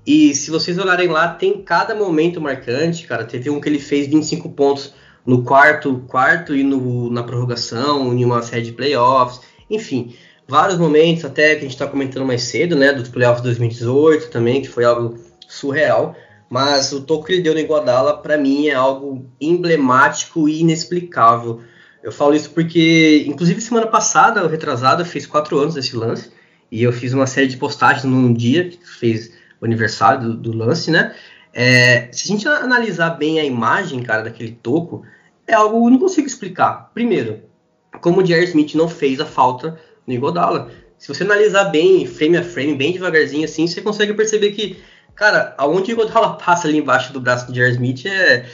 E se vocês olharem lá, tem cada momento marcante, cara. Teve um que ele fez 25 pontos no quarto, quarto e no, na prorrogação, em uma série de playoffs, enfim, vários momentos, até que a gente está comentando mais cedo, né, dos playoffs 2018 também, que foi algo surreal. Mas o toque que ele deu no Iguodala, para mim, é algo emblemático e inexplicável. Eu falo isso porque, inclusive, semana passada, o retrasado, fez quatro anos desse lance. E eu fiz uma série de postagens num dia que fez o aniversário do, do lance, né? É, se a gente analisar bem a imagem, cara, daquele toco, é algo que eu não consigo explicar. Primeiro, como o Jerry Smith não fez a falta no Iguodala. Se você analisar bem, frame a frame, bem devagarzinho assim, você consegue perceber que, cara, aonde o Iguodala passa ali embaixo do braço do Jerry Smith é...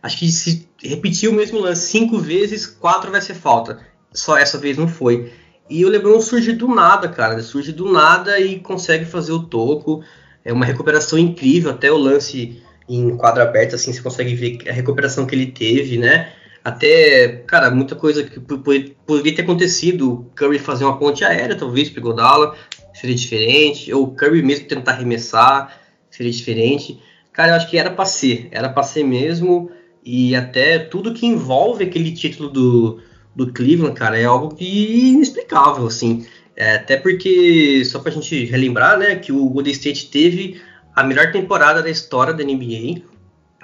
Acho que se repetir o mesmo lance cinco vezes, quatro vai ser falta. Só essa vez não foi. E o LeBron surge do nada, cara. Ele surge do nada e consegue fazer o toco. É uma recuperação incrível, até o lance em quadro aberto, assim, você consegue ver a recuperação que ele teve, né? Até, cara, muita coisa que poderia ter acontecido. O Curry fazer uma ponte aérea, talvez, pegou Dala, seria diferente. Ou o Curry mesmo tentar arremessar, seria diferente. Cara, eu acho que era pra ser, era pra ser mesmo. E até tudo que envolve aquele título do, do Cleveland, cara, é algo que inexplicável, assim. É, até porque, só pra gente relembrar, né, que o Golden State teve a melhor temporada da história da NBA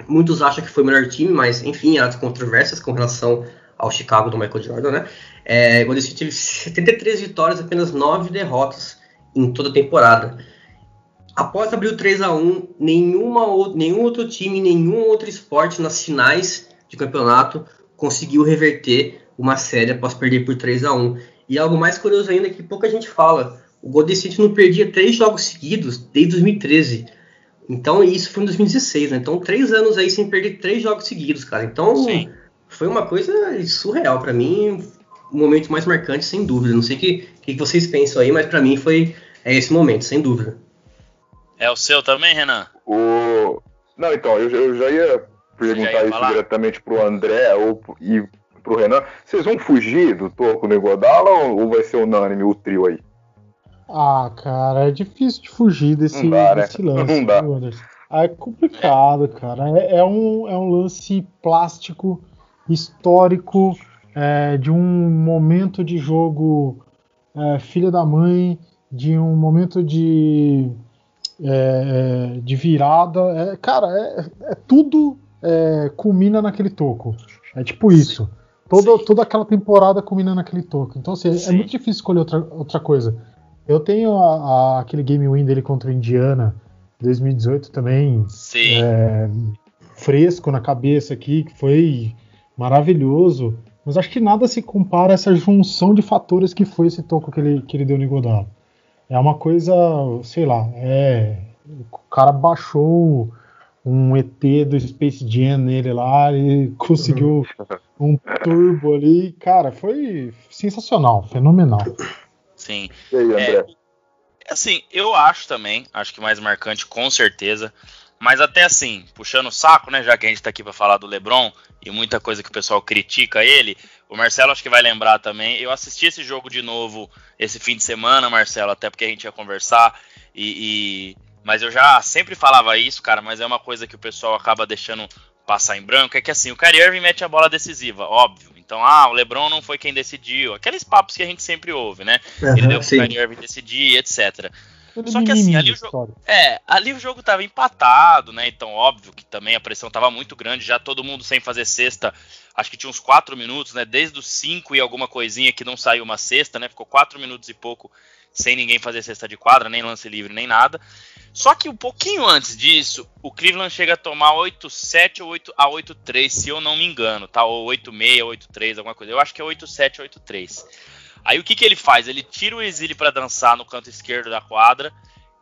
Muitos acham que foi o melhor time, mas enfim, há controvérsias com relação ao Chicago do Michael Jordan, né? É, o Golden State teve 73 vitórias, apenas 9 derrotas em toda a temporada. Após abrir o 3 a 1 nenhuma, nenhum outro time, nenhum outro esporte nas finais de campeonato conseguiu reverter uma série após perder por 3 a 1 E algo mais curioso ainda é que pouca gente fala. O Golden State não perdia três jogos seguidos desde 2013. Então, isso foi em 2016, né? Então, três anos aí sem perder três jogos seguidos, cara. Então, Sim. foi uma coisa surreal. para mim, o momento mais marcante, sem dúvida. Não sei o que, que vocês pensam aí, mas para mim foi é esse momento, sem dúvida. É o seu também, Renan? O... Não, então, eu, eu já ia perguntar já ia isso falar? diretamente pro André ou, e pro Renan. Vocês vão fugir do Toco no Godala ou, ou vai ser unânime o trio aí? Ah, cara, é difícil de fugir desse, dá, né? desse né? lance. Não dá. Ah, é complicado, cara. É, é, um, é um lance plástico, histórico, é, de um momento de jogo é, filha da mãe, de um momento de, é, é, de virada. É, cara, é, é tudo culmina naquele toco. É tipo isso. Toda, toda aquela temporada culmina naquele toco. Então, assim, é muito difícil escolher outra, outra coisa. Eu tenho a, a, aquele game win dele contra o Indiana 2018 também é, fresco na cabeça aqui, que foi maravilhoso. Mas acho que nada se compara a essa junção de fatores que foi esse toco que ele, que ele deu no Iguodala. É uma coisa, sei lá, é, o cara baixou um ET do Space Jam nele lá e conseguiu um turbo ali. Cara, foi sensacional, fenomenal. Sim. E aí, André? É, assim, eu acho também, acho que mais marcante, com certeza. Mas até assim, puxando o saco, né? Já que a gente tá aqui para falar do Lebron e muita coisa que o pessoal critica ele, o Marcelo acho que vai lembrar também. Eu assisti esse jogo de novo esse fim de semana, Marcelo, até porque a gente ia conversar. E, e, mas eu já sempre falava isso, cara, mas é uma coisa que o pessoal acaba deixando passar em branco. É que assim, o Kyrie Irving mete a bola decisiva, óbvio. Então, ah, o LeBron não foi quem decidiu. Aqueles papos que a gente sempre ouve, né? Uhum, Ele deu pro Kyrie Irving decidir, etc. Só que assim, ali o jogo. É, ali o jogo tava empatado, né? Então, óbvio que também a pressão tava muito grande, já todo mundo sem fazer cesta. Acho que tinha uns 4 minutos, né? Desde os 5 e alguma coisinha que não saiu uma cesta, né? Ficou 4 minutos e pouco sem ninguém fazer cesta de quadra, nem lance livre, nem nada. Só que um pouquinho antes disso, o Cleveland chega a tomar 8-7 ou 8 a 8-3, se eu não me engano, tá? Ou 8-6, 8-3, alguma coisa. Eu acho que é 8-7, 8-3. Aí o que, que ele faz? Ele tira o exílio para dançar no canto esquerdo da quadra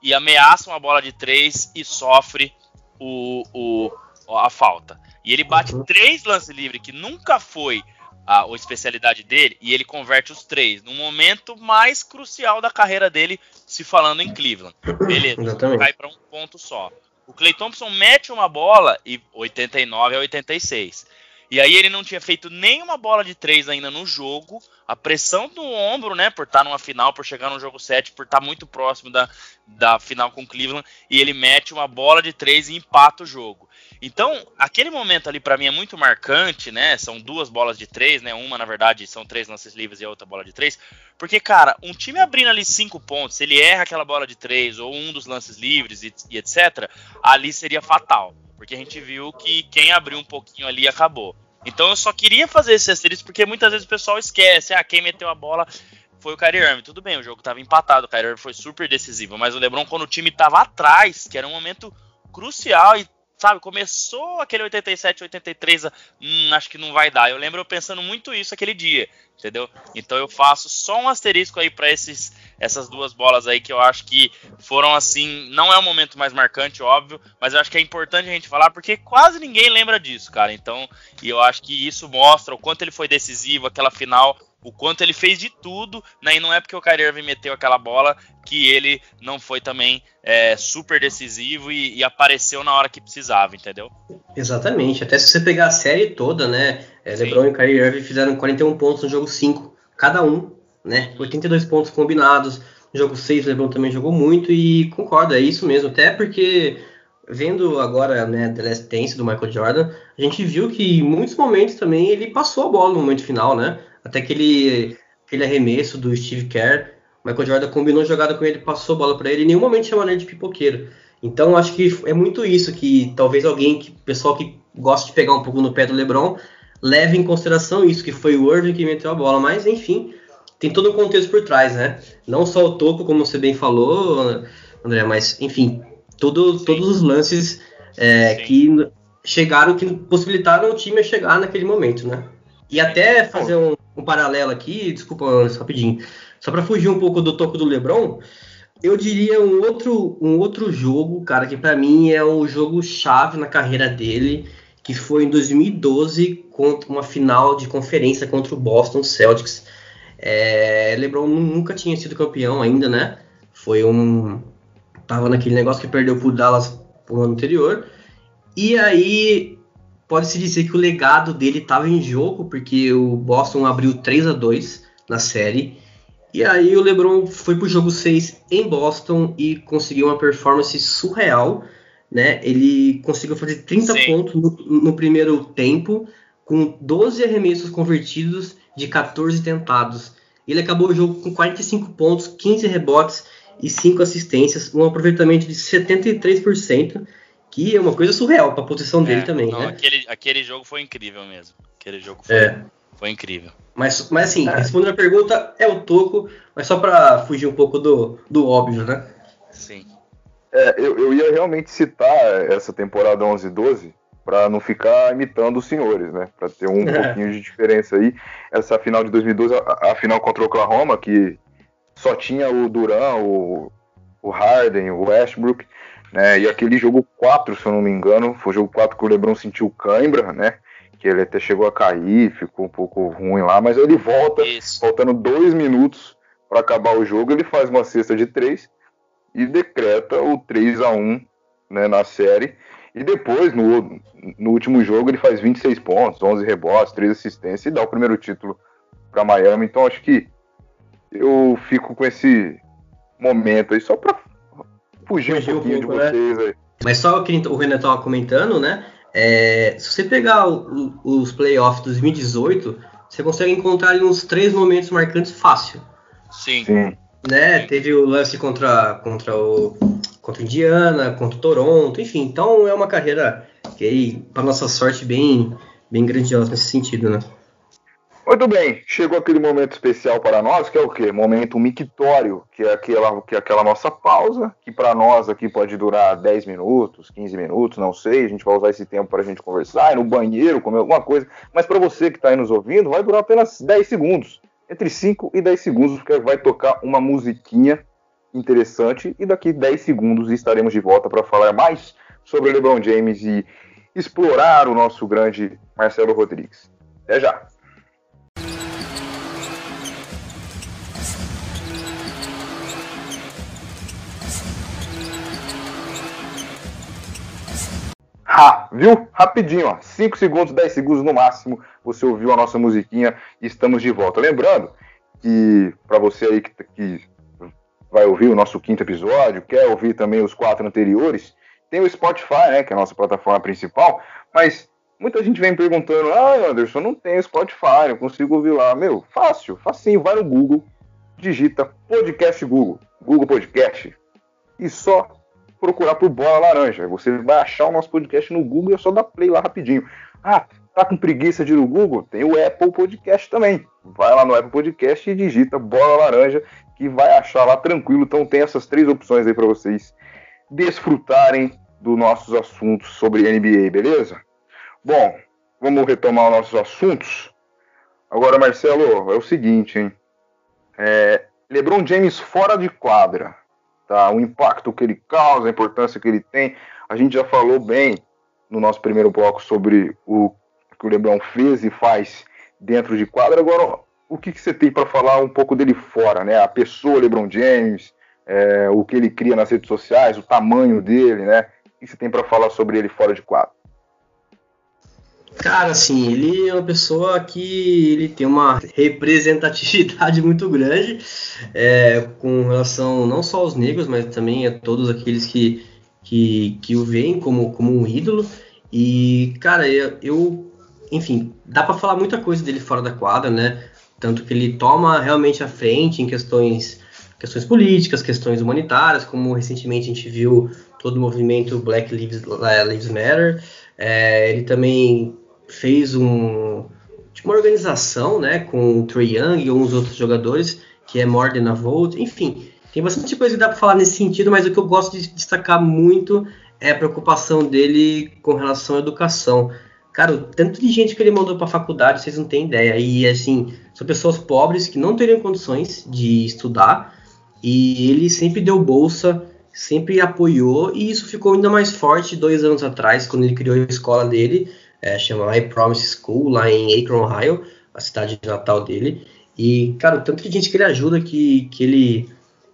e ameaça uma bola de três e sofre o, o, a falta. E ele bate uhum. três lances livres, que nunca foi a, a, especialidade dele, e ele converte os três no momento mais crucial da carreira dele, se falando em Cleveland. Beleza, Exatamente. cai para um ponto só. O Clay Thompson mete uma bola e 89 a 86. E aí ele não tinha feito nenhuma bola de três ainda no jogo. A pressão do ombro, né? Por estar numa final, por chegar no jogo 7, por estar muito próximo da, da final com Cleveland. E ele mete uma bola de três e empata o jogo. Então, aquele momento ali para mim é muito marcante, né? São duas bolas de três, né? Uma, na verdade, são três lances livres e a outra bola de três. Porque, cara, um time abrindo ali cinco pontos, se ele erra aquela bola de três ou um dos lances livres e, e etc., ali seria fatal. Porque a gente viu que quem abriu um pouquinho ali acabou. Então eu só queria fazer esse asterisco porque muitas vezes o pessoal esquece. Ah, quem meteu a bola foi o Kyrie Irving. Tudo bem, o jogo estava empatado, o Kyrie Irving foi super decisivo. Mas o LeBron, quando o time estava atrás, que era um momento crucial e sabe, começou aquele 87, 83, hum, acho que não vai dar. Eu lembro eu pensando muito isso aquele dia, entendeu? Então eu faço só um asterisco aí para esses essas duas bolas aí que eu acho que foram assim, não é o momento mais marcante, óbvio, mas eu acho que é importante a gente falar porque quase ninguém lembra disso, cara. Então, e eu acho que isso mostra o quanto ele foi decisivo, aquela final o quanto ele fez de tudo, né? E não é porque o Kyrie Irving meteu aquela bola que ele não foi também é, super decisivo e, e, apareceu na hora que precisava, entendeu? Exatamente. Até se você pegar a série toda, né? É, LeBron e Kyrie Irving fizeram 41 pontos no jogo 5, cada um, né? 82 pontos combinados. No jogo 6, o LeBron também jogou muito e concordo, é isso mesmo. Até porque vendo agora né, The Last Dance do Michael Jordan, a gente viu que em muitos momentos também ele passou a bola no momento final, né? Até aquele, aquele arremesso do Steve Kerr, Michael Jordan combinou jogada com ele, passou a bola para ele, em nenhum momento chamou ele de pipoqueiro. Então acho que é muito isso que talvez alguém, que pessoal que gosta de pegar um pouco no pé do LeBron, leve em consideração isso, que foi o Irving que meteu a bola, mas enfim, tem todo um contexto por trás, né? Não só o toco, como você bem falou, André, mas enfim, todo, todos os lances é, que chegaram, que possibilitaram o time a chegar naquele momento, né? E até fazer um, um paralelo aqui, desculpa, rapidinho, só para fugir um pouco do toco do LeBron, eu diria um outro, um outro jogo, cara, que para mim é o jogo chave na carreira dele, que foi em 2012 contra uma final de conferência contra o Boston Celtics. É, LeBron nunca tinha sido campeão ainda, né? Foi um tava naquele negócio que perdeu pro Dallas no ano anterior. E aí pode-se dizer que o legado dele estava em jogo, porque o Boston abriu 3 a 2 na série. E aí o LeBron foi pro jogo 6 em Boston e conseguiu uma performance surreal, né? Ele conseguiu fazer 30 Sim. pontos no, no, primeiro tempo, com 12 arremessos convertidos de 14 tentados. Ele acabou o jogo com 45 pontos, 15 rebotes e 5 assistências, um aproveitamento de 73%, que é uma coisa surreal para a posição dele é, também, não, né? Aquele, aquele jogo foi incrível mesmo. Aquele jogo foi, é. foi incrível. Mas, mas assim, é. respondendo a pergunta, é o Toco, mas só para fugir um pouco do, do óbvio, né? Sim. É, eu, eu ia realmente citar essa temporada 11 12 para não ficar imitando os senhores, né? Para ter um pouquinho de diferença aí. Essa final de 2012, a, a, final contra o Oklahoma, que só tinha o Duran, o, o Harden, o Westbrook, né? E aquele jogo 4, se eu não me engano, foi o jogo 4 que o LeBron sentiu cãibra, né? Que ele até chegou a cair, ficou um pouco ruim lá, mas ele volta, Isso. faltando dois minutos para acabar o jogo, ele faz uma cesta de três e decreta o 3 a 1 né, na série. E depois, no, no último jogo, ele faz 26 pontos, 11 rebotes, 3 assistências e dá o primeiro título para Miami. Então acho que eu fico com esse momento aí só para fugir, fugir um pouquinho um pouco, de vocês né? aí. Mas só o que o Renan estava comentando, né? É, se você pegar o, os playoffs 2018, você consegue encontrar ali uns três momentos marcantes fácil. Sim. Sim. Né? Teve o lance contra, contra o contra Indiana, contra o Toronto, enfim. Então é uma carreira que, para nossa sorte, bem, bem grandiosa nesse sentido, né? Muito bem, chegou aquele momento especial para nós, que é o quê? Momento mictório, que é aquela, que é aquela nossa pausa, que para nós aqui pode durar 10 minutos, 15 minutos, não sei, a gente vai usar esse tempo para a gente conversar, ir no banheiro, comer alguma coisa, mas para você que está aí nos ouvindo, vai durar apenas 10 segundos. entre 5 e 10 segundos, porque vai tocar uma musiquinha interessante e daqui 10 segundos estaremos de volta para falar mais sobre o LeBron James e explorar o nosso grande Marcelo Rodrigues. Até já! Ha, viu? Rapidinho, ó. 5 segundos, 10 segundos no máximo. Você ouviu a nossa musiquinha e estamos de volta. Lembrando que, para você aí que, que vai ouvir o nosso quinto episódio, quer ouvir também os quatro anteriores, tem o Spotify, né, que é a nossa plataforma principal, mas muita gente vem perguntando, ah, Anderson, não tem Spotify, não consigo ouvir lá. Meu, fácil, facinho, vai no Google, digita podcast Google, Google Podcast, e só procurar por Bola Laranja. Você vai achar o nosso podcast no Google e é só dar play lá rapidinho. Ah, tá com preguiça de ir no Google? Tem o Apple Podcast também. Vai lá no Apple Podcast e digita Bola Laranja que vai achar lá tranquilo. Então tem essas três opções aí para vocês desfrutarem dos nossos assuntos sobre NBA, beleza? Bom, vamos retomar os nossos assuntos. Agora, Marcelo, é o seguinte, hein? É, LeBron James fora de quadra tá? O impacto que ele causa, a importância que ele tem. A gente já falou bem no nosso primeiro bloco sobre o que o LeBron fez e faz dentro de quadra. Agora, o que, que você tem para falar um pouco dele fora, né? A pessoa LeBron James, é, o que ele cria nas redes sociais, o tamanho dele, né? O que você tem para falar sobre ele fora de quadra? Cara, assim, ele é uma pessoa que ele tem uma representatividade muito grande é, com relação não só aos negros, mas também a todos aqueles que, que, que o veem como, como um ídolo. E, cara, eu, eu enfim, dá para falar muita coisa dele fora da quadra, né? Tanto que ele toma realmente a frente em questões, questões políticas, questões humanitárias, como recentemente a gente viu todo o movimento Black Lives, Lives Matter. É, ele também fez um, tipo uma organização né, com o Trey Young e alguns outros jogadores, que é More Than a Vote. Enfim, tem bastante coisa que dá para falar nesse sentido, mas o que eu gosto de destacar muito é a preocupação dele com relação à educação. Cara, o tanto de gente que ele mandou para a faculdade, vocês não têm ideia. E assim, são pessoas pobres que não teriam condições de estudar, e ele sempre deu bolsa, sempre apoiou, e isso ficou ainda mais forte dois anos atrás, quando ele criou a escola dele é, chama I Promise School, lá em Akron, Ohio, a cidade de natal dele. E, cara, o tanto de gente que ele ajuda, que, que, ele,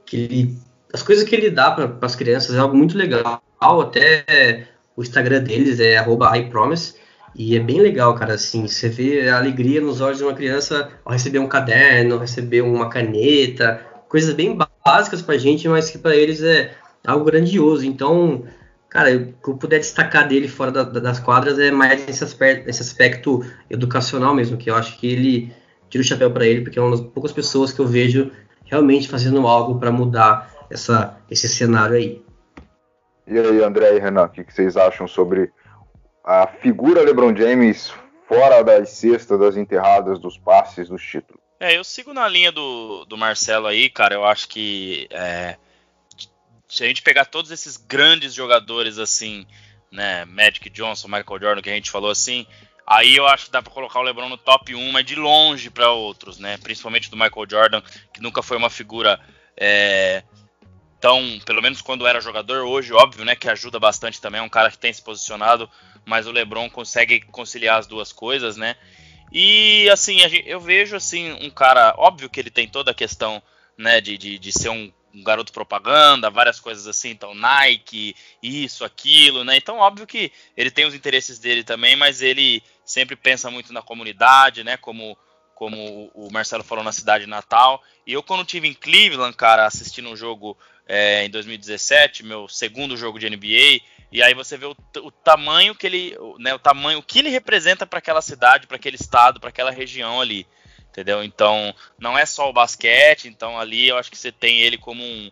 que ele. As coisas que ele dá para as crianças é algo muito legal. Até o Instagram deles é iPromise. E é bem legal, cara, assim, você vê a alegria nos olhos de uma criança ao receber um caderno, receber uma caneta, coisas bem básicas pra gente, mas que para eles é algo grandioso. Então, Cara, o que eu puder destacar dele fora da, das quadras é mais esse aspecto, esse aspecto educacional mesmo, que eu acho que ele tira o chapéu para ele, porque é uma das poucas pessoas que eu vejo realmente fazendo algo para mudar essa, esse cenário aí. E aí, André e Renan, o que, que vocês acham sobre a figura LeBron James fora das cestas, das enterradas, dos passes, dos títulos? É, eu sigo na linha do, do Marcelo aí, cara. Eu acho que é, se a gente pegar todos esses grandes jogadores assim, né, Magic Johnson, Michael Jordan, que a gente falou assim, aí eu acho que dá para colocar o LeBron no top 1, mas de longe para outros, né, principalmente do Michael Jordan, que nunca foi uma figura é, tão, pelo menos quando era jogador, hoje, óbvio, né, que ajuda bastante também, é um cara que tem se posicionado, mas o LeBron consegue conciliar as duas coisas, né, e assim, eu vejo assim um cara, óbvio que ele tem toda a questão, né, de, de, de ser um um garoto propaganda, várias coisas assim, então Nike, isso, aquilo, né? Então, óbvio que ele tem os interesses dele também, mas ele sempre pensa muito na comunidade, né? Como, como o Marcelo falou na cidade natal. E eu, quando tive em Cleveland, cara, assistindo um jogo é, em 2017, meu segundo jogo de NBA, e aí você vê o, o tamanho que ele, né? O tamanho, o que ele representa para aquela cidade, para aquele estado, para aquela região ali entendeu? Então, não é só o basquete, então ali eu acho que você tem ele como um,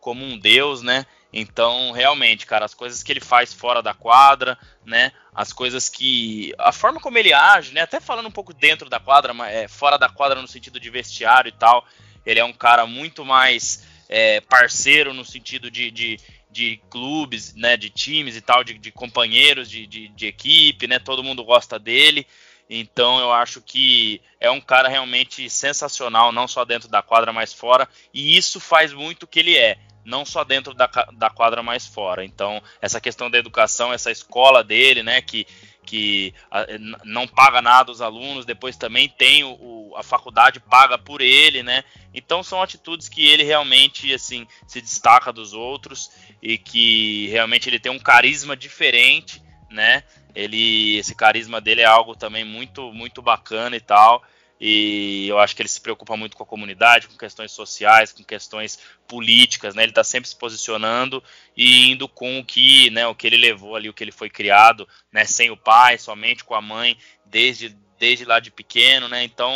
como um deus, né? Então, realmente, cara, as coisas que ele faz fora da quadra, né? As coisas que. A forma como ele age, né? Até falando um pouco dentro da quadra, mas é, fora da quadra no sentido de vestiário e tal. Ele é um cara muito mais é, parceiro no sentido de, de, de, clubes, né? De times e tal, de, de companheiros de, de, de equipe, né? Todo mundo gosta dele. Então eu acho que é um cara realmente sensacional, não só dentro da quadra, mas fora. E isso faz muito que ele é, não só dentro da, da quadra, mas fora. Então, essa questão da educação, essa escola dele, né, que, que a, não paga nada os alunos, depois também tem o, o, a faculdade paga por ele, né? Então são atitudes que ele realmente assim se destaca dos outros e que realmente ele tem um carisma diferente, né? Ele esse carisma dele é algo também muito muito bacana e tal. E eu acho que ele se preocupa muito com a comunidade, com questões sociais, com questões políticas, né? Ele está sempre se posicionando e indo com o que, né, o que ele levou ali, o que ele foi criado, né, sem o pai, somente com a mãe, desde, desde lá de pequeno, né? Então,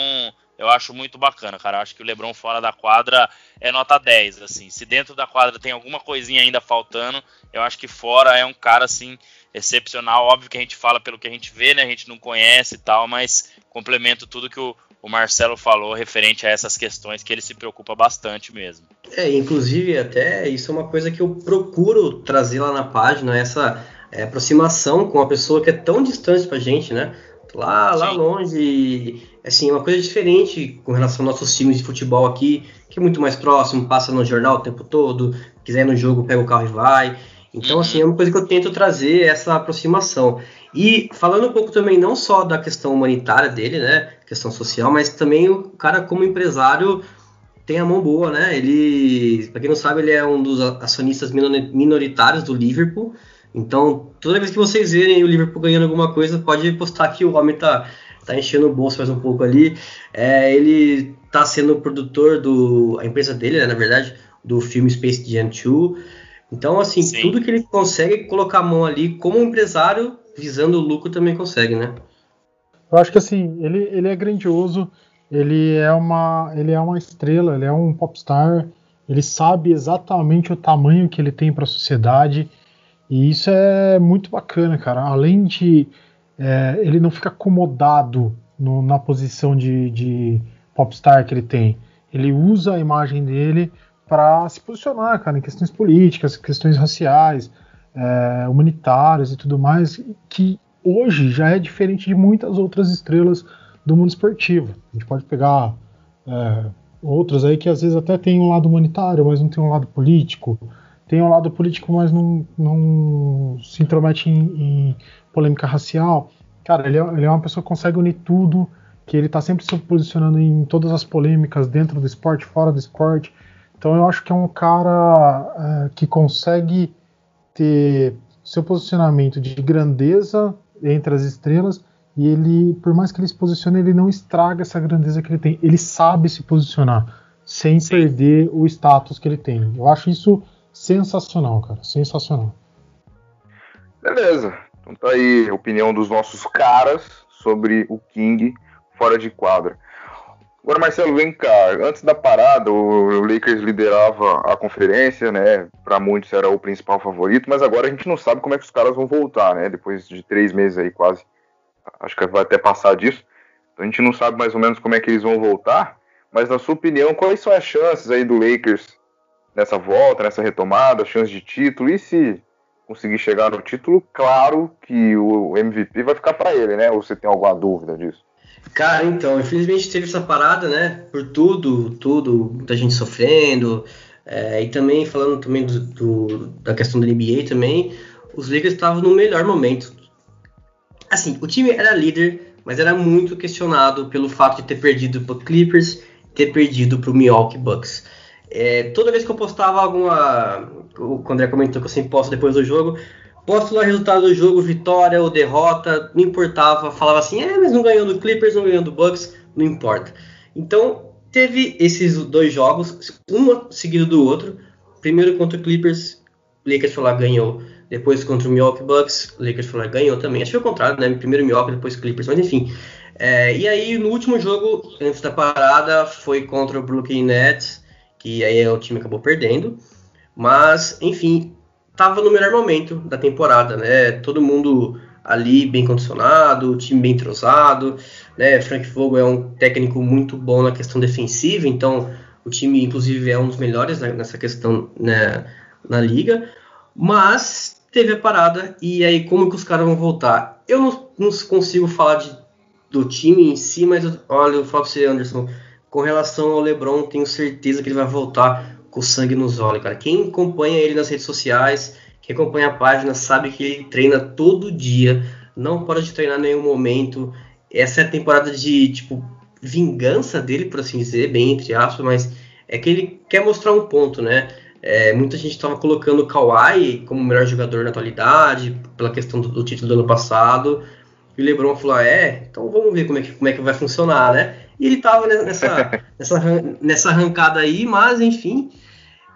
eu acho muito bacana, cara. Eu acho que o LeBron fora da quadra é nota 10, assim. Se dentro da quadra tem alguma coisinha ainda faltando, eu acho que fora é um cara assim excepcional. Óbvio que a gente fala pelo que a gente vê, né? A gente não conhece e tal, mas complemento tudo que o, o Marcelo falou referente a essas questões que ele se preocupa bastante mesmo. É, inclusive até isso é uma coisa que eu procuro trazer lá na página, essa é, aproximação com uma pessoa que é tão distante pra gente, né? Lá, lá longe, assim, uma coisa diferente com relação aos nossos times de futebol aqui, que é muito mais próximo, passa no jornal o tempo todo, quiser ir no jogo, pega o carro e vai. Então, uhum. assim, é uma coisa que eu tento trazer essa aproximação. E falando um pouco também não só da questão humanitária dele, né, questão social, mas também o cara como empresário tem a mão boa, né? Ele, para quem não sabe, ele é um dos acionistas minoritários do Liverpool. Então, toda vez que vocês verem o Liverpool ganhando alguma coisa, pode postar que o homem tá, tá enchendo o bolso mais um pouco ali. É, ele tá sendo o produtor do a empresa dele, né, na verdade, do filme Space Jam 2. Então, assim, Sim. tudo que ele consegue colocar a mão ali como empresário, visando o lucro, também consegue, né? Eu acho que assim, ele, ele é grandioso, ele é uma ele é uma estrela, ele é um popstar, ele sabe exatamente o tamanho que ele tem para a sociedade e isso é muito bacana, cara. Além de é, ele não fica acomodado no, na posição de, de popstar que ele tem, ele usa a imagem dele para se posicionar, cara, em questões políticas, questões raciais, é, humanitárias e tudo mais, que hoje já é diferente de muitas outras estrelas do mundo esportivo. A gente pode pegar é, outras aí que às vezes até tem um lado humanitário, mas não tem um lado político. Tem um lado político, mas não, não se intromete em, em polêmica racial. Cara, ele é, ele é uma pessoa que consegue unir tudo, que ele está sempre se posicionando em todas as polêmicas dentro do esporte, fora do esporte. Então eu acho que é um cara é, que consegue ter seu posicionamento de grandeza entre as estrelas e ele, por mais que ele se posicione, ele não estraga essa grandeza que ele tem. Ele sabe se posicionar sem Sim. perder o status que ele tem. Eu acho isso sensacional, cara, sensacional. Beleza. Então tá aí a opinião dos nossos caras sobre o King fora de quadra. Agora, Marcelo, vem cá. Antes da parada, o Lakers liderava a conferência, né? Para muitos era o principal favorito, mas agora a gente não sabe como é que os caras vão voltar, né? Depois de três meses aí, quase. Acho que vai até passar disso. Então a gente não sabe mais ou menos como é que eles vão voltar. Mas, na sua opinião, quais são as chances aí do Lakers nessa volta, nessa retomada, chances de título? E se conseguir chegar no título, claro que o MVP vai ficar para ele, né? Ou você tem alguma dúvida disso? Cara, então, infelizmente teve essa parada, né? Por tudo, tudo, muita gente sofrendo. É, e também falando também do, do, da questão da NBA também, os Lakers estavam no melhor momento. Assim, o time era líder, mas era muito questionado pelo fato de ter perdido para Clippers, ter perdido para o Milwaukee Bucks. É, toda vez que eu postava alguma, o André comentou que eu sempre posto depois do jogo, Posto lá o resultado do jogo, vitória ou derrota, não importava. Falava assim, é, mas não ganhou do Clippers, não ganhou do Bucks, não importa. Então, teve esses dois jogos, um seguido do outro. Primeiro contra o Clippers, Lakers foi lá, ganhou. Depois contra o Milwaukee Bucks, Lakers foi lá, ganhou também. Acho que foi o contrário, né? Primeiro Milwaukee, depois Clippers, mas enfim. É, e aí, no último jogo, antes da parada, foi contra o Brooklyn Nets, que aí o time acabou perdendo. Mas, enfim, estava no melhor momento da temporada, né? Todo mundo ali bem condicionado, time bem entrosado, né? Frank Vogel é um técnico muito bom na questão defensiva, então o time inclusive é um dos melhores nessa questão né, na liga, mas teve a parada e aí como que os caras vão voltar? Eu não, não consigo falar de do time em si, mas olha, eu falo pra você, Anderson, com relação ao LeBron, tenho certeza que ele vai voltar com sangue nos olhos, cara. Quem acompanha ele nas redes sociais, quem acompanha a página, sabe que ele treina todo dia, não pode de treinar em nenhum momento. Essa é a temporada de, tipo, vingança dele, por assim dizer, bem entre aspas, mas é que ele quer mostrar um ponto, né? É, muita gente estava colocando o Kawhi como o melhor jogador na atualidade, pela questão do, do, título do ano passado. E o LeBron falou: ah, é, então vamos ver como é que, como é que vai funcionar, né? E ele estava nessa, nessa, nessa arrancada aí, mas enfim.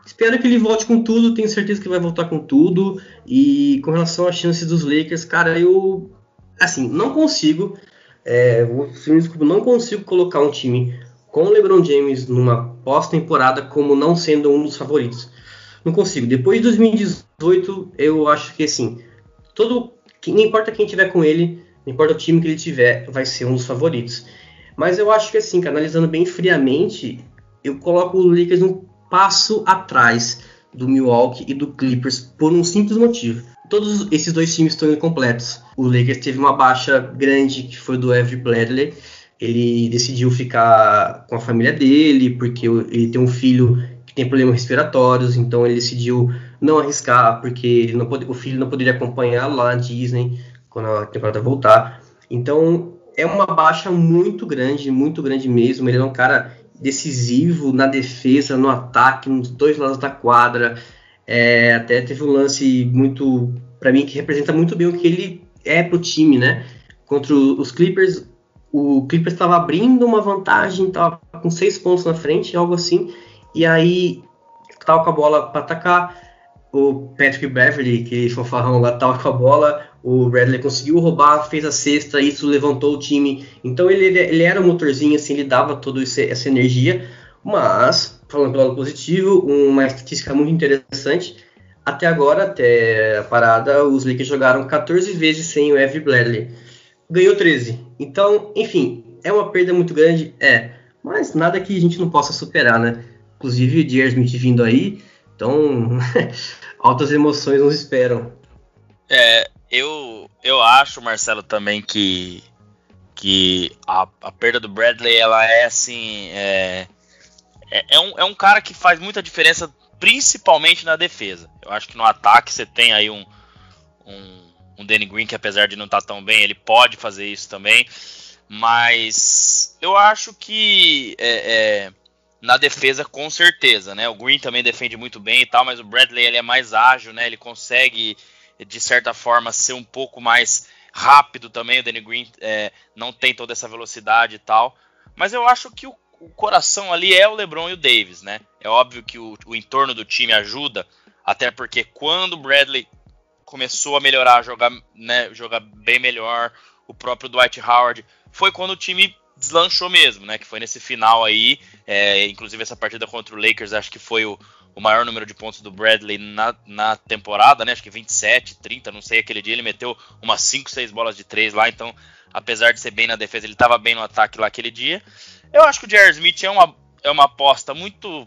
Espero que ele volte com tudo, tenho certeza que vai voltar com tudo. E com relação às chances dos Lakers, cara, eu. Assim, não consigo. É, desculpa, não consigo colocar um time com o LeBron James numa pós-temporada como não sendo um dos favoritos. Não consigo. Depois de 2018, eu acho que assim, todo, não importa quem tiver com ele, não importa o time que ele tiver, vai ser um dos favoritos. Mas eu acho que assim, analisando bem friamente, eu coloco o Lakers um passo atrás do Milwaukee e do Clippers por um simples motivo. Todos esses dois times estão incompletos. O Lakers teve uma baixa grande que foi do Avery Bradley. Ele decidiu ficar com a família dele porque ele tem um filho tem problemas respiratórios, então ele decidiu não arriscar, porque não pode, o filho não poderia acompanhar lá na Disney quando a temporada voltar. Então é uma baixa muito grande, muito grande mesmo. Ele é um cara decisivo na defesa, no ataque, nos dois lados da quadra. É, até teve um lance muito, para mim, que representa muito bem o que ele é pro time, né? Contra os Clippers, o Clippers estava abrindo uma vantagem, estava com seis pontos na frente, algo assim. E aí tava com a bola para atacar. O Patrick Beverly, que fanfarrão lá, tava com a bola. O Bradley conseguiu roubar, fez a cesta, isso levantou o time. Então ele, ele era um motorzinho, assim, ele dava toda essa energia. Mas, falando pelo lado positivo, uma estatística muito interessante. Até agora, até a parada, os Lakers jogaram 14 vezes sem o Evan Bradley. Ganhou 13. Então, enfim, é uma perda muito grande? É. Mas nada que a gente não possa superar, né? Inclusive o J.R. Smith vindo aí, então altas emoções nos esperam. É, eu, eu acho, Marcelo, também que, que a, a perda do Bradley ela é assim. É, é, é, um, é um cara que faz muita diferença, principalmente na defesa. Eu acho que no ataque você tem aí um, um, um Danny Green que, apesar de não estar tá tão bem, ele pode fazer isso também. Mas eu acho que é, é na defesa com certeza, né? O Green também defende muito bem e tal, mas o Bradley ele é mais ágil, né? Ele consegue de certa forma ser um pouco mais rápido também. O Danny Green é, não tem toda essa velocidade e tal, mas eu acho que o, o, coração ali é o LeBron e o Davis, né? É óbvio que o, o entorno do time ajuda, até porque quando o Bradley começou a melhorar, jogar, né, jogar bem melhor, o próprio Dwight Howard foi quando o time deslanchou mesmo, né? Que foi nesse final aí. É, inclusive essa partida contra o Lakers, acho que foi o, o maior número de pontos do Bradley na, na temporada, né? Acho que 27, 30, não sei, aquele dia ele meteu umas 5, 6 bolas de 3 lá, então, apesar de ser bem na defesa, ele estava bem no ataque lá aquele dia. Eu acho que o Jair Smith é uma, é uma aposta muito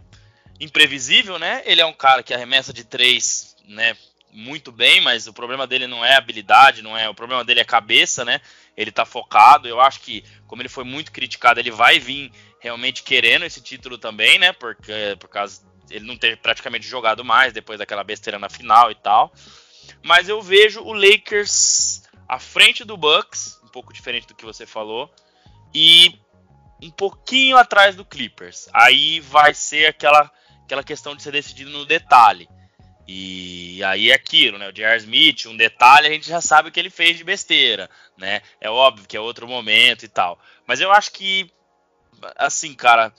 imprevisível, né? Ele é um cara que arremessa de 3, né? Muito bem, mas o problema dele não é habilidade, não é, o problema dele é cabeça, né? ele tá focado. Eu acho que, como ele foi muito criticado, ele vai vir realmente querendo esse título também, né? Porque, por causa ele não ter praticamente jogado mais depois daquela besteira na final e tal. Mas eu vejo o Lakers à frente do Bucks, um pouco diferente do que você falou, e um pouquinho atrás do Clippers. Aí vai ser aquela, aquela questão de ser decidido no detalhe. E aí é aquilo, né? O J.R. Smith, um detalhe, a gente já sabe o que ele fez de besteira, né? É óbvio que é outro momento e tal. Mas eu acho que, assim, cara,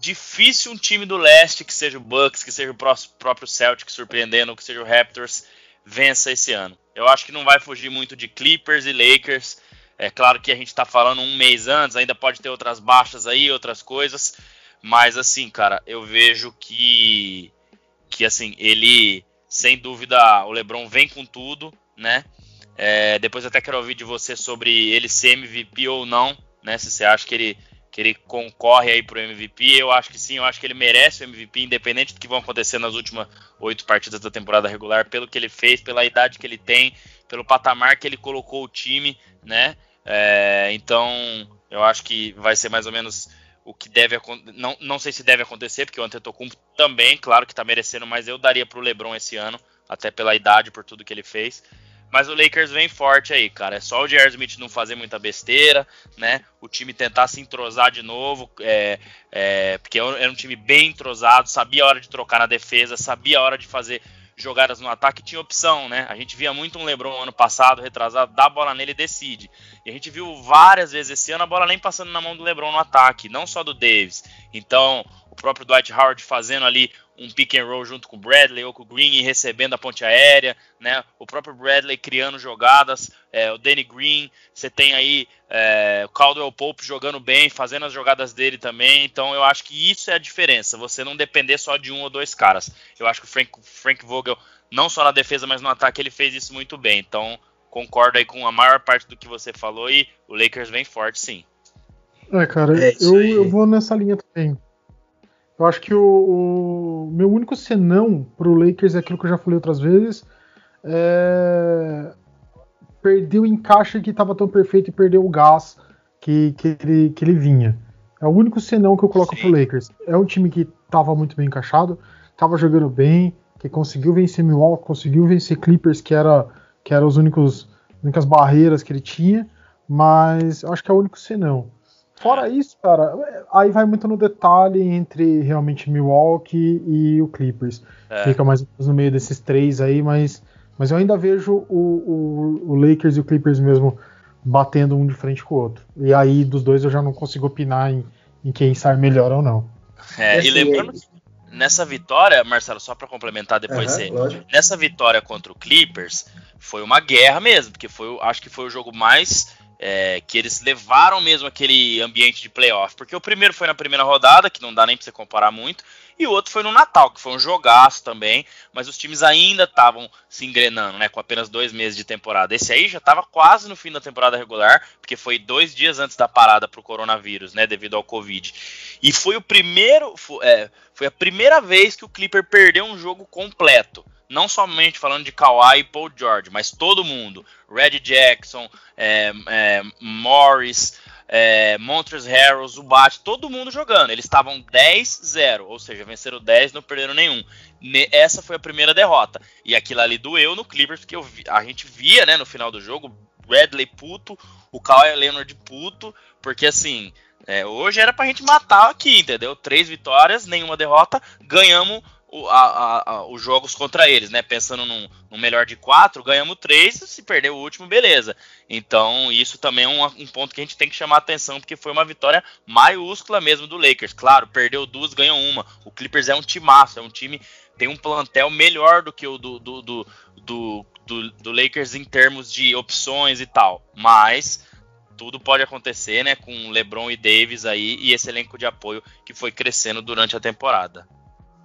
difícil um time do leste, que seja o Bucks, que seja o próprio Celtic surpreendendo, que seja o Raptors, vença esse ano. Eu acho que não vai fugir muito de Clippers e Lakers. É claro que a gente tá falando um mês antes, ainda pode ter outras baixas aí, outras coisas. Mas assim, cara, eu vejo que que assim, ele, sem dúvida, o LeBron vem com tudo, né? É, depois até quero ouvir de você sobre ele ser MVP ou não, né? Se você acha que ele, que ele concorre aí pro MVP, eu acho que sim, eu acho que ele merece o MVP, independente do que vão acontecer nas últimas oito partidas da temporada regular, pelo que ele fez, pela idade que ele tem, pelo patamar que ele colocou o time, né? É, então, eu acho que vai ser mais ou menos o que deve não, não sei se deve acontecer, porque o Antetokounmpo também, claro que está merecendo, mas eu daria para o LeBron esse ano, até pela idade, por tudo que ele fez. Mas o Lakers vem forte aí, cara. É só o J.R. Smith não fazer muita besteira, né? O time tentar se entrosar de novo, é, é, porque era um time bem entrosado, sabia a hora de trocar na defesa, sabia a hora de fazer jogadas no ataque, tinha opção, né? A gente via muito um LeBron ano passado, retrasado, dá a bola nele e decide. E a gente viu várias vezes esse ano a bola nem passando na mão do LeBron no ataque, não só do Davis. Então, o próprio Dwight Howard fazendo ali um pick and roll junto com o Bradley ou com o Green e recebendo a ponte aérea, né? O próprio Bradley criando jogadas, é, o Danny Green, você tem aí é, o Caldwell Pope jogando bem, fazendo as jogadas dele também. Então eu acho que isso é a diferença. Você não depender só de um ou dois caras. Eu acho que o Frank, Frank Vogel, não só na defesa, mas no ataque, ele fez isso muito bem. Então concordo aí com a maior parte do que você falou e o Lakers vem forte, sim. É, cara, é eu, eu vou nessa linha também. Eu acho que o, o meu único senão pro Lakers é aquilo que eu já falei outras vezes. É... Perdeu o encaixe que estava tão perfeito e perdeu o gás que, que, ele, que ele vinha. É o único senão que eu coloco Sim. pro Lakers. É um time que estava muito bem encaixado, estava jogando bem, que conseguiu vencer Milwaukee, conseguiu vencer Clippers, que era que eram os únicos únicas barreiras que ele tinha, mas acho que é o único senão. Fora isso, cara, aí vai muito no detalhe entre realmente Milwaukee e o Clippers. É. Fica mais no meio desses três aí, mas, mas eu ainda vejo o, o, o, Lakers e o Clippers mesmo batendo um de frente com o outro. E aí dos dois eu já não consigo opinar em, em quem sai melhor ou não. É, e lembrando, nessa vitória, Marcelo, só para complementar depois, uhum, nessa vitória contra o Clippers, foi uma guerra mesmo, porque foi, acho que foi o jogo mais é, que eles levaram mesmo aquele ambiente de playoff. Porque o primeiro foi na primeira rodada, que não dá nem pra você comparar muito, e o outro foi no Natal, que foi um jogaço também, mas os times ainda estavam se engrenando, né? Com apenas dois meses de temporada. Esse aí já estava quase no fim da temporada regular, porque foi dois dias antes da parada pro coronavírus, né? Devido ao Covid. E foi o primeiro. Foi, é, foi a primeira vez que o Clipper perdeu um jogo completo não somente falando de Kawhi e Paul George, mas todo mundo. Red Jackson, é, é, Morris, é, Montrezl Harrell, Zubat, todo mundo jogando. Eles estavam 10-0, ou seja, venceram 10, não perderam nenhum. Essa foi a primeira derrota. E aquilo ali doeu no Clippers, porque vi, a gente via, né, no final do jogo, Bradley puto, o Kawhi Leonard puto, porque assim, é, hoje era pra gente matar aqui, entendeu? Três vitórias, nenhuma derrota, ganhamos o, a, a, os jogos contra eles, né? Pensando num, num, melhor de quatro, ganhamos três, se perder o último, beleza. Então, isso também é um, um, ponto que a gente tem que chamar atenção, porque foi uma vitória maiúscula mesmo do Lakers. Claro, perdeu duas, ganhou uma. O Clippers é um timaço, é um time tem um plantel melhor do que o do, do, do, do, do, do Lakers em termos de opções e tal. Mas tudo pode acontecer, né? Com LeBron e Davis aí e esse elenco de apoio que foi crescendo durante a temporada.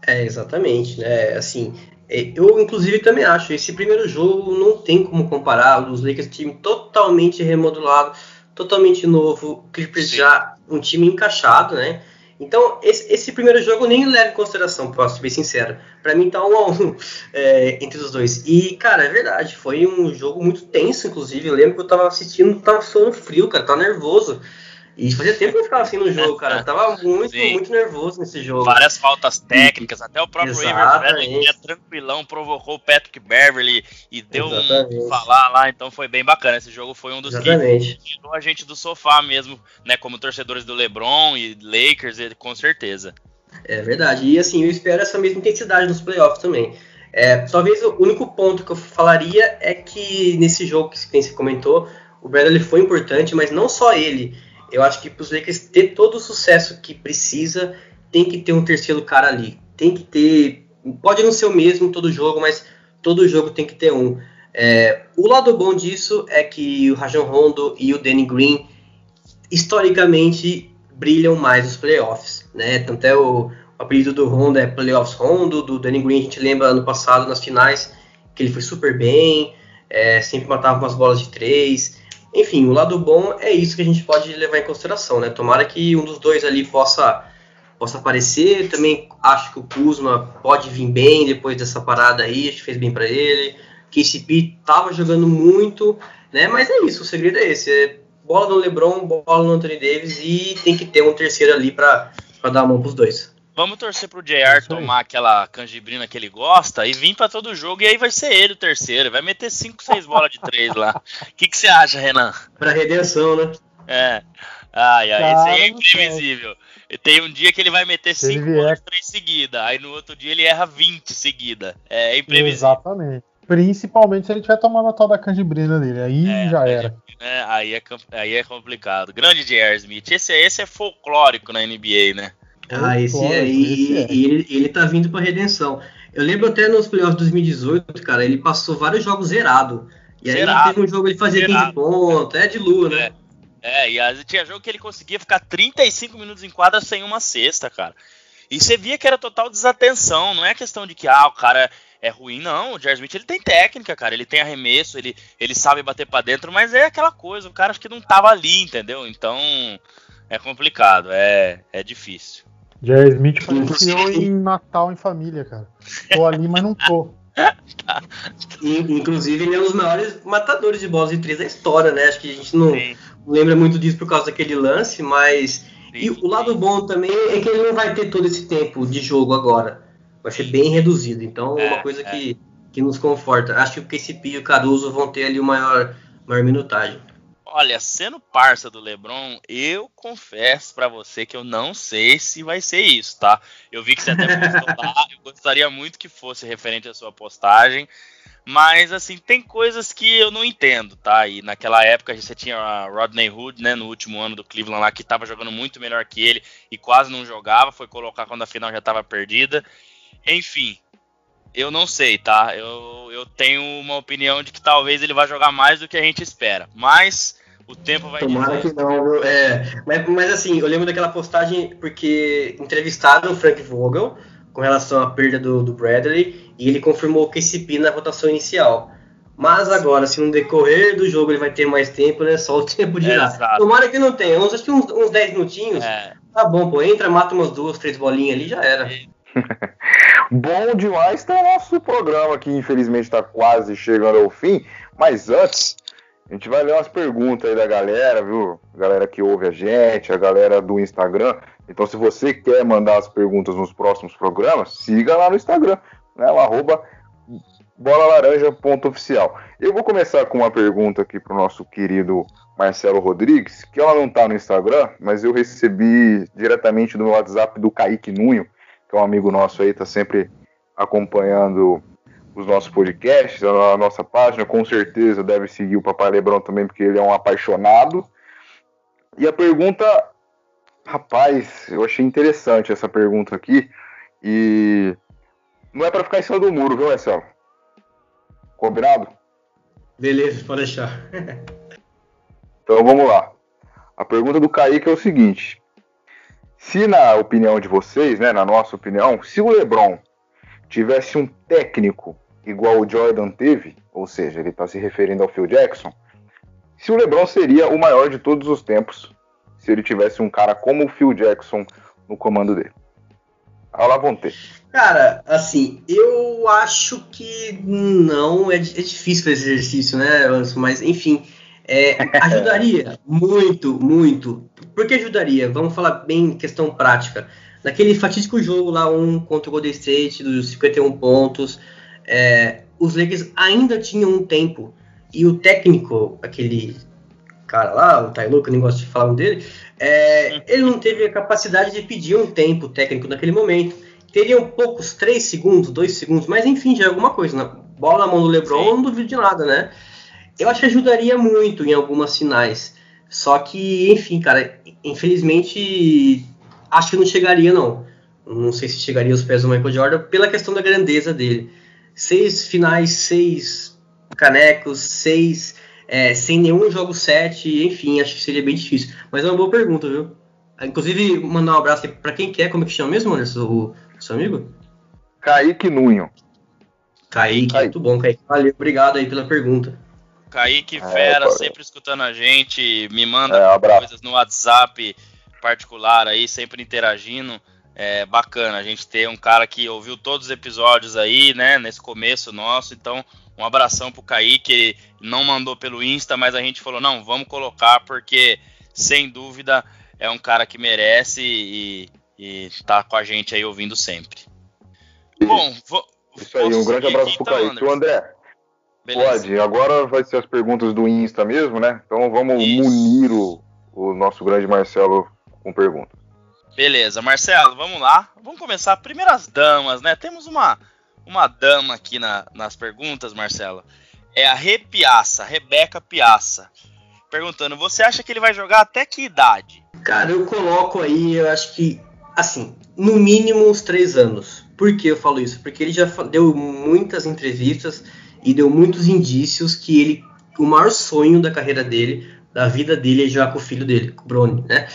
É, exatamente, né? Assim, é, eu inclusive também acho, esse primeiro jogo não tem como comparar, os Lakers time totalmente remodelado, totalmente novo, Clippers Sim. já um time encaixado, né? Então, esse, esse, primeiro jogo eu nem levo em consideração, posso ser bem sincero. Para mim tá um a um é, entre os dois. E, cara, é verdade, foi um jogo muito tenso, inclusive. Eu lembro que eu tava assistindo, tava sono frio, cara, tava nervoso. E fazia tempo que eu ficava assim no jogo, cara. Eu tava muito, Sim. muito nervoso nesse jogo. Várias faltas técnicas, até o próprio Avery ia tranquilão, provocou o Patrick Beverly e deu Exatamente. um falar lá, então foi bem bacana. Esse jogo foi um dos Exatamente. que tirou a gente do sofá mesmo, né? Como torcedores do LeBron e Lakers, com certeza. É verdade. E assim, eu espero essa mesma intensidade nos playoffs também. É, talvez o único ponto que eu falaria é que nesse jogo que você comentou, o Bradley foi importante, mas não só ele. Eu acho que para os Lakers ter todo o sucesso que precisa, tem que ter um terceiro cara ali. Tem que ter. Pode não ser o mesmo todo jogo, mas todo jogo tem que ter um. É, o lado bom disso é que o Rajon Rondo e o Danny Green historicamente brilham mais nos playoffs, né? Tanto é o, o apelido do Rondo é Playoffs Rondo, do Danny Green a gente lembra ano passado nas finais que ele foi super bem, é, sempre matava umas bolas de três. Enfim, o lado bom é isso que a gente pode levar em consideração, né? Tomara que um dos dois ali possa, possa aparecer. Também acho que o Kuzma pode vir bem depois dessa parada aí, acho que fez bem para ele. KCP tava jogando muito, né? Mas é isso, o segredo é esse, é bola no LeBron, bola no Anthony Davis e tem que ter um terceiro ali para dar a mão pros dois. Vamos torcer pro JR tomar aquela canjibrina que ele gosta e vir para todo jogo e aí vai ser ele o terceiro. Vai meter 5, 6 bolas de 3 lá. O que, que você acha, Renan? Pra redenção, né? É. Ai, ai, esse aí é imprevisível. Tem um dia que ele vai meter 5 bolas de 3 seguida, aí no outro dia ele erra 20 seguida. É imprevisível. Exatamente. Principalmente se ele tiver tomando a tal da canjibrina dele. Aí é, já era. É, aí, é, aí é complicado. Grande J.R. Smith. Esse, esse é folclórico na NBA, né? Ah, esse aí, é. ele, ele tá vindo pra redenção. Eu lembro até nos playoffs de 2018, cara, ele passou vários jogos zerado. E zerado, aí teve um jogo ele fazia zerado. 15 pontos, é de lua, né? É, é, e tinha jogo que ele conseguia ficar 35 minutos em quadra sem uma cesta, cara. E você via que era total desatenção, não é questão de que, ah, o cara é ruim, não. O Jair Smith ele tem técnica, cara. Ele tem arremesso, ele, ele sabe bater para dentro, mas é aquela coisa, o cara acho que não tava ali, entendeu? Então é complicado, é, é difícil. Jerry Smith parecia em Natal em família, cara. Tô ali, mas não tô. Inclusive, ele é um dos maiores matadores de bolas de três da história, né? Acho que a gente não sim. lembra muito disso por causa daquele lance, mas. Sim, e o lado bom também é que ele não vai ter todo esse tempo de jogo agora. Vai ser bem reduzido. Então, é uma é, coisa é. que, que nos conforta. Acho que o KCP e o Caruso vão ter ali o maior, maior minutagem. Olha, sendo parça do LeBron, eu confesso para você que eu não sei se vai ser isso, tá? Eu vi que você até postou lá, eu gostaria muito que fosse referente à sua postagem, mas assim, tem coisas que eu não entendo, tá? E naquela época você tinha a Rodney Hood, né, no último ano do Cleveland lá, que tava jogando muito melhor que ele e quase não jogava, foi colocar quando a final já tava perdida. Enfim, eu não sei, tá? Eu, eu tenho uma opinião de que talvez ele vá jogar mais do que a gente espera. Mas o tempo vai Tomara dizer. que não, é, mas, mas assim, eu lembro daquela postagem porque entrevistaram o Frank Vogel com relação à perda do, do Bradley e ele confirmou que esse pi na votação inicial. Mas agora, se no decorrer do jogo ele vai ter mais tempo, né? Só o tempo de é, Tomara que não tenha. Uns, acho que uns, uns 10 minutinhos. É. Tá bom, pô. Entra, mata umas duas, três bolinhas ali já era. bom demais tá o nosso programa aqui, infelizmente está quase chegando ao fim. Mas antes, a gente vai ler umas perguntas aí da galera, viu? A galera que ouve a gente, a galera do Instagram. Então, se você quer mandar as perguntas nos próximos programas, siga lá no Instagram, né? O arroba bolalaranja.oficial. Eu vou começar com uma pergunta aqui para o nosso querido Marcelo Rodrigues, que ela não está no Instagram, mas eu recebi diretamente do meu WhatsApp do Kaique Nunho, que é um amigo nosso aí, está sempre acompanhando os nossos podcasts, a nossa página, com certeza deve seguir o Papai Lebron também, porque ele é um apaixonado. E a pergunta, rapaz, eu achei interessante essa pergunta aqui, e não é para ficar em cima do muro, viu, Marcelo? Combinado? Beleza, pode deixar. então vamos lá. A pergunta do Kaique é o seguinte: se na opinião de vocês, né, na nossa opinião, se o LeBron tivesse um técnico igual o Jordan teve, ou seja, ele está se referindo ao Phil Jackson, se o LeBron seria o maior de todos os tempos se ele tivesse um cara como o Phil Jackson no comando dele. Olá, vão ter. Cara, assim, eu acho que não, é, é difícil fazer esse exercício, né, mas enfim, é, ajudaria muito, muito. Por que ajudaria? Vamos falar bem questão prática. Naquele fatídico jogo lá, um contra o Golden State, dos 51 pontos, é, os Lakers ainda tinham um tempo. E o técnico, aquele cara lá, o Taylor, que eu nem gosto de falar dele, é, ele não teve a capacidade de pedir um tempo técnico naquele momento. Teriam poucos, 3 segundos, 2 segundos, mas enfim, já é alguma coisa. Na, bola na mão do LeBron, Sim. não duvido de nada, né? Eu acho que ajudaria muito em algumas finais. Só que, enfim, cara, infelizmente acho que não chegaria, não. Não sei se chegaria aos pés do Michael Jordan pela questão da grandeza dele. Seis finais, seis canecos, seis é, sem nenhum jogo sete, enfim, acho que seria bem difícil. Mas é uma boa pergunta, viu? Inclusive, mandar um abraço para quem quer, como é que chama mesmo, Anderson, o, o seu amigo? Kaique Nunho. Kaique, Kaique, muito bom, Kaique. Valeu, obrigado aí pela pergunta. Kaique é, Fera, sempre escutando a gente, me manda é, coisas no WhatsApp particular aí, sempre interagindo. É bacana a gente ter um cara que ouviu todos os episódios aí, né, nesse começo nosso. Então, Um abração pro Kaique, ele não mandou pelo Insta, mas a gente falou, não, vamos colocar, porque sem dúvida é um cara que merece e, e tá com a gente aí ouvindo sempre. Bom, vou, isso aí, um grande abraço pro então, Kaique. O André, Beleza. pode, agora vai ser as perguntas do Insta mesmo, né? Então vamos Isso. munir o, o nosso grande Marcelo com perguntas. Beleza, Marcelo, vamos lá. Vamos começar. Primeiras damas, né? Temos uma, uma dama aqui na, nas perguntas, Marcelo. É a Repiaça, Rebeca Piaça. Perguntando, você acha que ele vai jogar até que idade? Cara, eu coloco aí, eu acho que, assim, no mínimo uns três anos. Por que eu falo isso? Porque ele já deu muitas entrevistas e deu muitos indícios que ele, o maior sonho da carreira dele da vida dele é jogar com o filho dele, com o Bronny, né?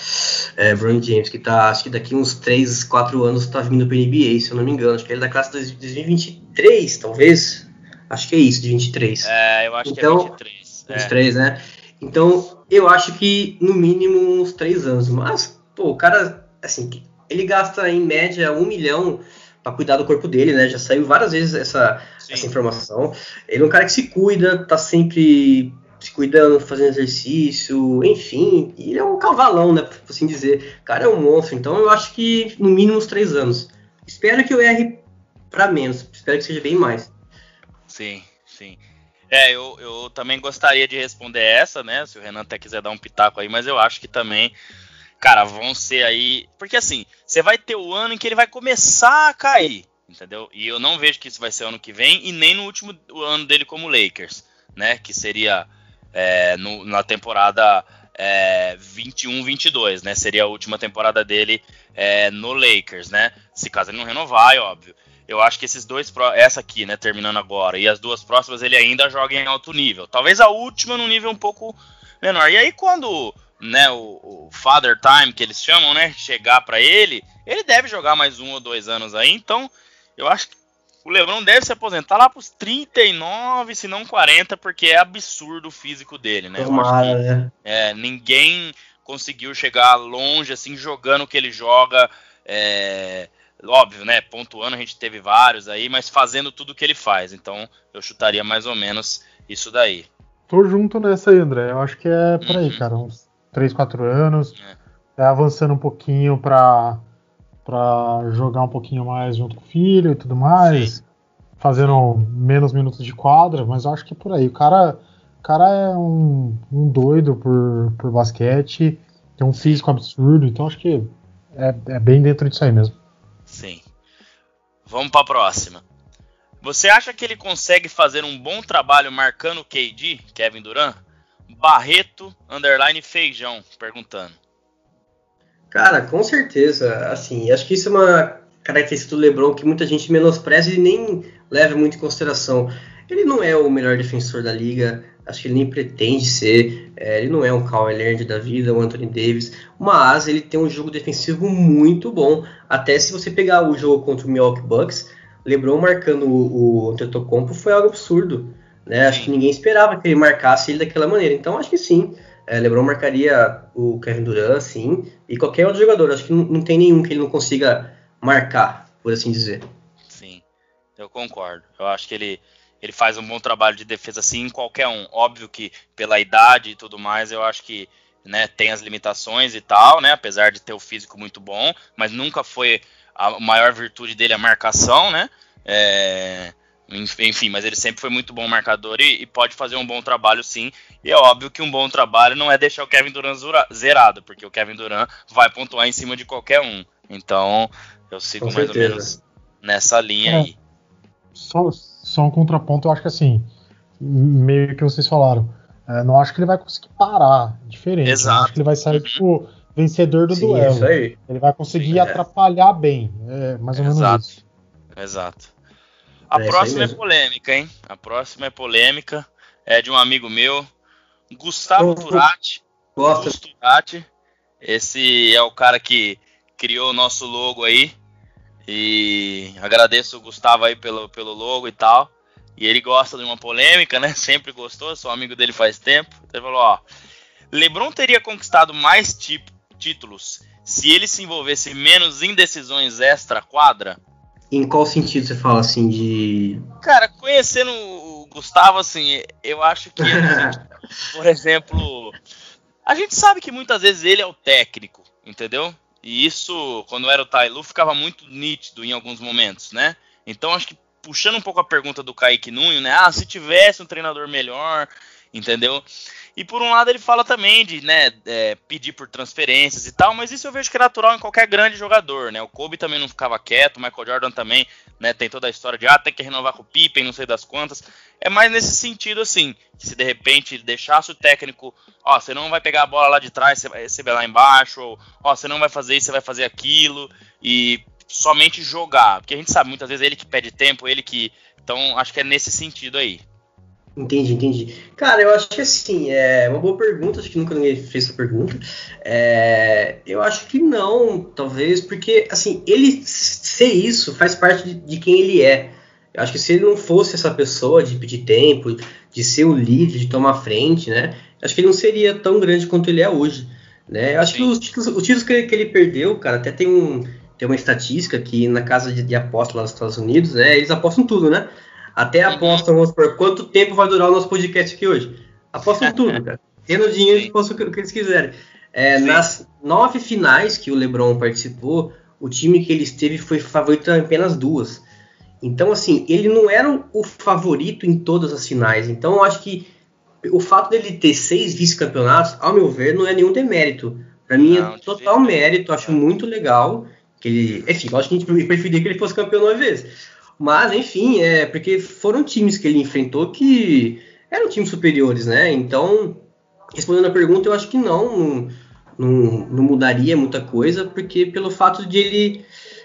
É, Bronny James, que tá, acho que daqui uns 3, 4 anos tá vindo pra NBA, se eu não me engano. Acho que ele é da classe de 2023, talvez. Acho que é isso, de 23. É, eu acho então, que é 23. Então, 23, é. né? Então, eu acho que no mínimo uns 3 anos. Mas, pô, o cara, assim, ele gasta em média 1 milhão para cuidar do corpo dele, né? Já saiu várias vezes essa, essa informação. Ele é um cara que se cuida, tá sempre se cuidando, fazendo exercício, enfim, ele é um cavalão, né, por assim dizer. O cara é um monstro, então eu acho que no mínimo uns três anos. Espero que eu erre para menos, espero que seja bem mais. Sim, sim. É, eu, eu também gostaria de responder essa, né, se o Renan até quiser dar um pitaco aí, mas eu acho que também, cara, vão ser aí. Porque assim, você vai ter o ano em que ele vai começar a cair, entendeu? E eu não vejo que isso vai ser ano que vem e nem no último ano dele como Lakers, né, que seria é, no, na temporada é, 21-22, né? Seria a última temporada dele é, no Lakers, né? Se caso ele não renovar, é óbvio. Eu acho que esses dois, essa aqui, né, terminando agora, e as duas próximas ele ainda joga em alto nível. Talvez a última num nível um pouco menor. E aí quando, né, o, o Father Time que eles chamam, né, chegar para ele, ele deve jogar mais um ou dois anos aí. Então, eu acho que o LeBron deve se aposentar lá pros 39, se não 40, porque é absurdo o físico dele, né? Tomara, que, né? É, ninguém conseguiu chegar longe, assim, jogando o que ele joga. É, óbvio, né? Pontuando, a gente teve vários aí, mas fazendo tudo o que ele faz. Então, eu chutaria mais ou menos isso daí. Tô junto nessa aí, André. Eu acho que é por aí, uhum. cara. Uns 3, 4 anos. É. é avançando um pouquinho pra para jogar um pouquinho mais junto com o filho e tudo mais, Sim. fazendo menos minutos de quadra, mas eu acho que é por aí. O cara, o cara é um, um doido por, por basquete, tem um físico absurdo, então acho que é, é bem dentro disso aí mesmo. Sim. Vamos para a próxima. Você acha que ele consegue fazer um bom trabalho marcando o KD, Kevin Durant? Barreto, underline feijão, perguntando. Cara, com certeza. Assim, acho que isso é uma característica do LeBron que muita gente menospreza e nem leva muito em consideração. Ele não é o melhor defensor da liga, acho que ele nem pretende ser. É, ele não é um Kawhi Leonard da vida, um Anthony Davis, mas ele tem um jogo defensivo muito bom. Até se você pegar o jogo contra o Milwaukee Bucks, LeBron marcando o, o Antetokounmpo foi algo absurdo. Né? Acho que ninguém esperava que ele marcasse ele daquela maneira. Então acho que sim. É, LeBron marcaria o Kevin Durant, sim, e qualquer outro jogador. Acho que não, não tem nenhum que ele não consiga marcar, por assim dizer. Sim, eu concordo. Eu acho que ele, ele faz um bom trabalho de defesa, sim, em qualquer um. Óbvio que pela idade e tudo mais, eu acho que né, tem as limitações e tal, né? Apesar de ter o físico muito bom, mas nunca foi a maior virtude dele a marcação, né? É, enfim, mas ele sempre foi muito bom marcador e, e, pode fazer um bom trabalho sim. E é óbvio que um bom trabalho não é deixar o Kevin Durant zerado, porque o Kevin Durant vai pontuar em cima de qualquer um. Então, eu sigo mais ou menos nessa linha é, aí. Só, só um contraponto, eu acho que assim, meio que vocês falaram, é, não acho que ele vai conseguir parar diferente. Exato. acho que ele vai sair, tipo, vencedor do Sim, duelo. Ele vai conseguir Sim, é. atrapalhar bem. É mais ou menos Exato. isso. Exato. A é próxima é polêmica, hein? A próxima é polêmica. É de um amigo meu, Gustavo Turati. Gosta. Turati. Esse é o cara que criou o nosso logo aí. E agradeço o Gustavo aí pelo, pelo logo e tal. E ele gosta de uma polêmica, né? Sempre gostou, sou amigo dele faz tempo. Ele falou, ó. LeBron teria conquistado mais tipo, títulos se ele se envolvesse menos em decisões extra quadra? Em qual sentido você fala assim de. Cara, conhecendo o Gustavo, assim, eu acho que, por exemplo, a gente sabe que muitas vezes ele é o técnico, entendeu? E isso, quando era o Tailu, ficava muito nítido em alguns momentos, né? Então acho que puxando um pouco a pergunta do Kaique Nunes, né? Ah, se tivesse um treinador melhor, entendeu? E por um lado ele fala também de né, é, pedir por transferências e tal, mas isso eu vejo que é natural em qualquer grande jogador, né? O Kobe também não ficava quieto, o Michael Jordan também, né? Tem toda a história de ah, tem que renovar com o Pippen, não sei das quantas. É mais nesse sentido assim, que se de repente deixasse o técnico, ó, você não vai pegar a bola lá de trás, você vai receber lá embaixo, ou ó, você não vai fazer isso, você vai fazer aquilo, e somente jogar, porque a gente sabe muitas vezes ele que pede tempo, ele que. Então acho que é nesse sentido aí. Entendi, entendi. Cara, eu acho que assim, é uma boa pergunta, acho que nunca ninguém fez essa pergunta. É, eu acho que não, talvez, porque assim, ele ser isso faz parte de, de, quem ele é. Eu acho que se ele não fosse essa pessoa de pedir tempo, de ser o líder, de tomar frente, né? Acho que ele não seria tão grande quanto ele é hoje. Né? Eu acho Sim. que os títulos, os títulos que, que, ele perdeu, cara, até tem, um, tem uma estatística que na casa de, de aposta lá nos Estados Unidos, né? Eles apostam tudo, né? Até uhum. apostam, vamos por quanto tempo vai durar o nosso podcast aqui hoje. Apostam tudo, cara. Tendo dinheiro, eles o que eles quiserem. É, nas nove finais que o LeBron participou, o time que ele esteve foi favorito em apenas duas. Então, assim, ele não era o favorito em todas as finais. Então, eu acho que o fato dele ter seis vice-campeonatos, ao meu ver, não é nenhum demérito. Para mim é total mérito, acho muito legal que ele. Enfim, eu acho que a gente preferia que ele fosse campeão nove vezes. Mas, enfim, é porque foram times que ele enfrentou que eram times superiores, né? Então, respondendo a pergunta, eu acho que não, não, não mudaria muita coisa, porque pelo fato de ele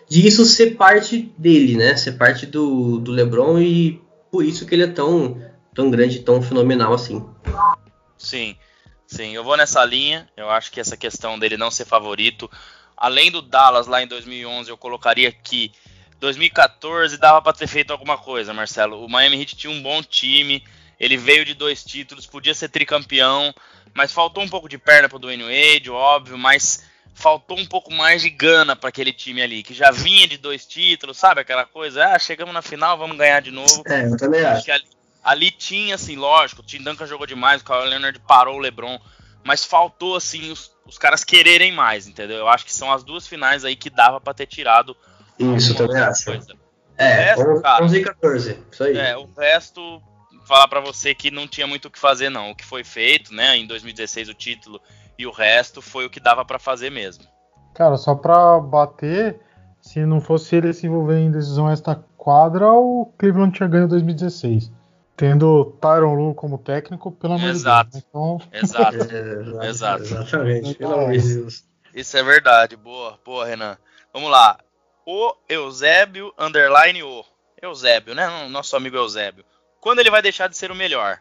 de isso ser parte dele, né? Ser parte do, do LeBron e por isso que ele é tão tão grande, tão fenomenal assim. Sim, sim, eu vou nessa linha. Eu acho que essa questão dele não ser favorito, além do Dallas lá em 2011, eu colocaria que 2014 dava para ter feito alguma coisa, Marcelo. O Miami Heat tinha um bom time, ele veio de dois títulos, podia ser tricampeão, mas faltou um pouco de perna pro Dwayne Wade, óbvio, mas faltou um pouco mais de gana para aquele time ali, que já vinha de dois títulos, sabe aquela coisa? Ah, chegamos na final, vamos ganhar de novo. É, eu também acho. Ali, ali, tinha, assim, lógico, o Tim Duncan jogou demais, o Kawhi Leonard parou o LeBron, mas faltou, assim, os, os caras quererem mais, entendeu? Eu acho que são as duas finais aí que dava para ter tirado isso, também acho. Coisa. É, resto, cara, 11 e 14, isso aí. É, o resto, falar para você que não tinha muito o que fazer não. O que foi feito, né, em 2016 o título e o resto foi o que dava para fazer mesmo. Cara, só para bater, se não fosse ele se envolver em decisão esta quadra, o Cleveland tinha ganho 2016. Tendo Tyron Lu como técnico, pelo amor de Deus. Né? Então... Exato. exato. Exatamente, pelo amor de Deus. Isso é verdade. Boa, boa, Renan. Vamos lá o Eusébio, underline o. Eusébio, né? Nosso amigo Eusébio. Quando ele vai deixar de ser o melhor?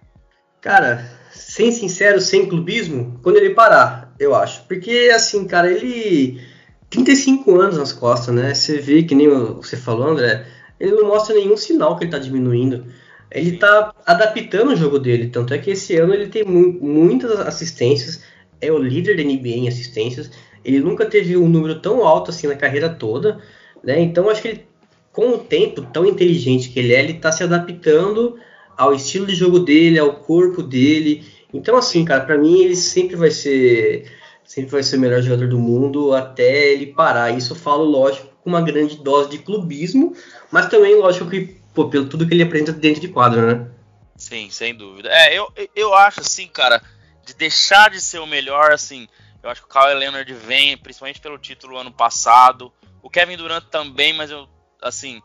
Cara, sem sincero, sem clubismo, quando ele parar, eu acho. Porque, assim, cara, ele. 35 anos nas costas, né? Você vê que nem você falou, André, ele não mostra nenhum sinal que ele tá diminuindo. Ele tá adaptando o jogo dele. Tanto é que esse ano ele tem mu muitas assistências, é o líder da NBA em assistências. Ele nunca teve um número tão alto assim na carreira toda. Né? Então acho que ele, com o tempo tão inteligente que ele é, ele está se adaptando ao estilo de jogo dele, ao corpo dele. Então assim, cara, para mim ele sempre vai ser sempre vai ser o melhor jogador do mundo até ele parar. Isso eu falo, lógico, com uma grande dose de clubismo, mas também, lógico, que pô, pelo tudo que ele apresenta dentro de quadro, né? Sim, sem dúvida. É, eu, eu acho assim, cara, de deixar de ser o melhor, assim, eu acho que o Kawhi Leonard vem, principalmente pelo título ano passado. O Kevin Durant também, mas eu, assim,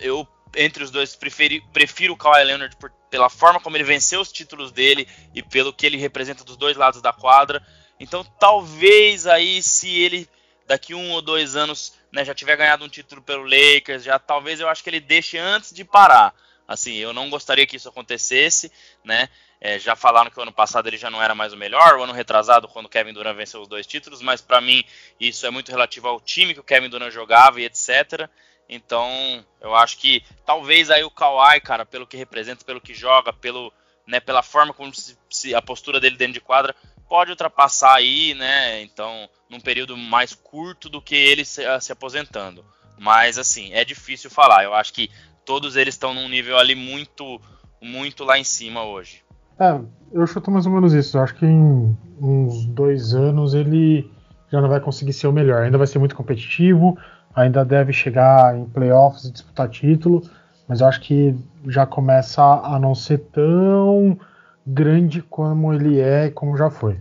eu entre os dois preferi, prefiro o Kawhi Leonard por, pela forma como ele venceu os títulos dele e pelo que ele representa dos dois lados da quadra. Então, talvez aí, se ele daqui um ou dois anos né, já tiver ganhado um título pelo Lakers, já talvez eu acho que ele deixe antes de parar. Assim, eu não gostaria que isso acontecesse, né? É, já falaram que o ano passado ele já não era mais o melhor, o ano retrasado, quando o Kevin Durant venceu os dois títulos, mas para mim isso é muito relativo ao time que o Kevin Durant jogava e etc. Então, eu acho que talvez aí o Kawhi, cara, pelo que representa, pelo que joga, pelo, né, pela forma como se, se, a postura dele dentro de quadra, pode ultrapassar aí, né? Então, num período mais curto do que ele se, se aposentando. Mas assim, é difícil falar. Eu acho que todos eles estão num nível ali muito muito lá em cima hoje. É, eu chuto mais ou menos isso. Eu acho que em uns dois anos ele já não vai conseguir ser o melhor. Ainda vai ser muito competitivo, ainda deve chegar em playoffs e disputar título, mas eu acho que já começa a não ser tão grande como ele é e como já foi.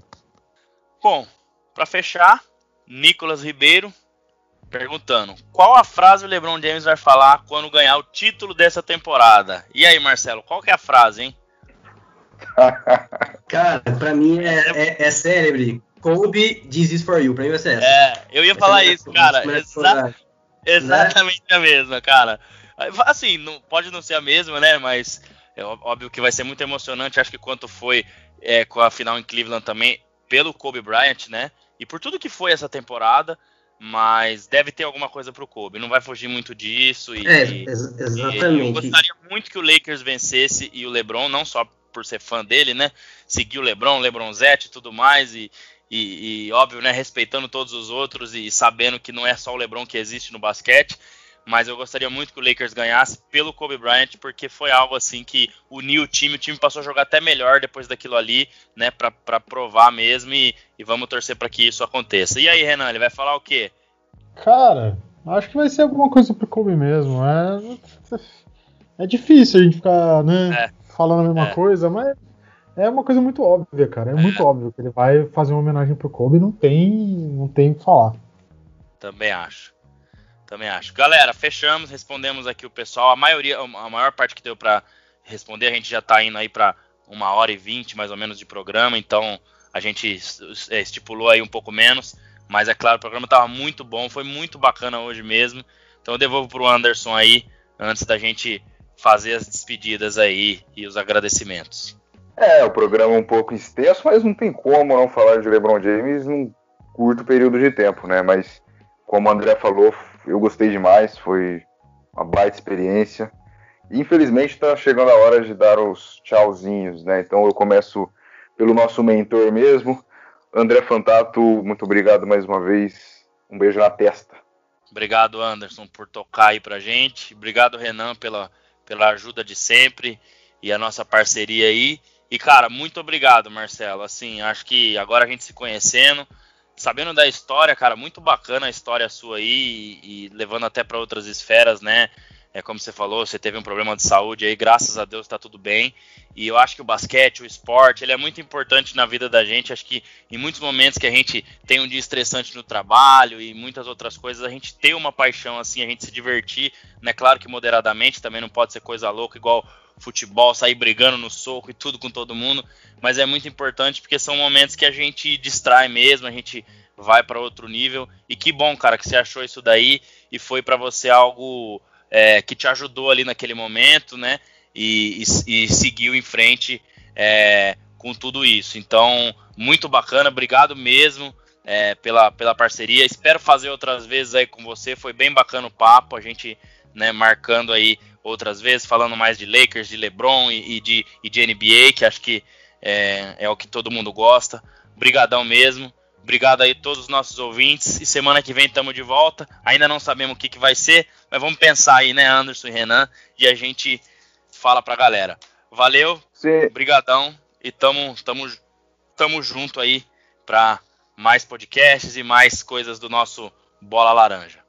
Bom, para fechar, Nicolas Ribeiro perguntando: qual a frase o LeBron James vai falar quando ganhar o título dessa temporada? E aí, Marcelo, qual que é a frase, hein? Cara, pra mim é, é, é célebre. Kobe, this is for you. Pra mim vai ser essa. É, eu ia falar é isso, cara. Exa exatamente né? a mesma, cara. Assim, não, pode não ser a mesma, né? Mas é óbvio que vai ser muito emocionante. Acho que quanto foi é, com a final em Cleveland também, pelo Kobe Bryant, né? E por tudo que foi essa temporada mas deve ter alguma coisa pro Kobe. Não vai fugir muito disso. E, é, exatamente. E eu gostaria muito que o Lakers vencesse e o LeBron, não só por ser fã dele, né? Seguir o LeBron, LeBronzete e tudo mais. E, e, e, óbvio, né? Respeitando todos os outros e sabendo que não é só o LeBron que existe no basquete mas eu gostaria muito que o Lakers ganhasse pelo Kobe Bryant, porque foi algo assim que uniu o time, o time passou a jogar até melhor depois daquilo ali, né, para provar mesmo e, e vamos torcer para que isso aconteça. E aí, Renan, ele vai falar o quê? Cara, acho que vai ser alguma coisa pro Kobe mesmo. É, é difícil a gente ficar, né, é. Falando a mesma é. coisa, mas é uma coisa muito óbvia, cara. É, é, muito óbvio que ele vai fazer uma homenagem pro Kobe, não tem, não tem o que falar. Também acho. Também acho. Galera, fechamos, respondemos aqui o pessoal. A maioria, a maior parte que deu para responder, a gente já está indo aí para uma hora e vinte mais ou menos de programa, então a gente é, estipulou aí um pouco menos, mas é claro, o programa estava muito bom, foi muito bacana hoje mesmo. Então eu devolvo para o Anderson aí, antes da gente fazer as despedidas aí e os agradecimentos. É, o programa é um pouco extenso, mas não tem como não falar de LeBron James num curto período de tempo, né? Mas como o André falou, eu gostei demais, foi uma baita experiência. infelizmente está chegando a hora de dar os tchauzinhos, né? Então eu começo pelo nosso mentor mesmo, André Fantato, muito obrigado mais uma vez. Um beijo na testa. Obrigado, Anderson, por tocar aí pra gente. Obrigado, Renan, pela, pela ajuda de sempre e a nossa parceria aí. E, cara, muito obrigado, Marcelo. Assim, acho que agora a gente se conhecendo, sabendo da história, cara, muito bacana a história sua aí e, e levando até para outras esferas, né? É como você falou, você teve um problema de saúde aí, graças a Deus está tudo bem. E eu acho que o basquete, o esporte, ele é muito importante na vida da gente. Acho que em muitos momentos que a gente tem um dia estressante no trabalho e muitas outras coisas, a gente tem uma paixão assim, a gente se divertir, né? Claro que moderadamente, também não pode ser coisa louca igual futebol, sair brigando no soco e tudo com todo mundo, mas é muito importante porque são momentos que a gente distrai mesmo, a gente vai para outro nível. E que bom, cara, que você achou isso daí e foi para você algo é, que te ajudou ali naquele momento, né? E, e, e seguiu em frente é, com tudo isso. Então, muito bacana, obrigado mesmo. É, pela, pela parceria, espero fazer outras vezes aí com você. Foi bem bacana o papo, a gente né, marcando aí outras vezes, falando mais de Lakers, de LeBron e, e de, e de NBA, que acho que é, é, o que todo mundo gosta. Obrigadão mesmo. Obrigado aí a todos os nossos ouvintes. E semana que vem estamos de volta. Ainda não sabemos o que, que vai ser, mas vamos pensar aí, né, Anderson e Renan, e a gente fala pra galera. Valeu, Sim. brigadão e tamo, tamo, tamo junto aí para mais podcasts e mais coisas do nosso Bola Laranja.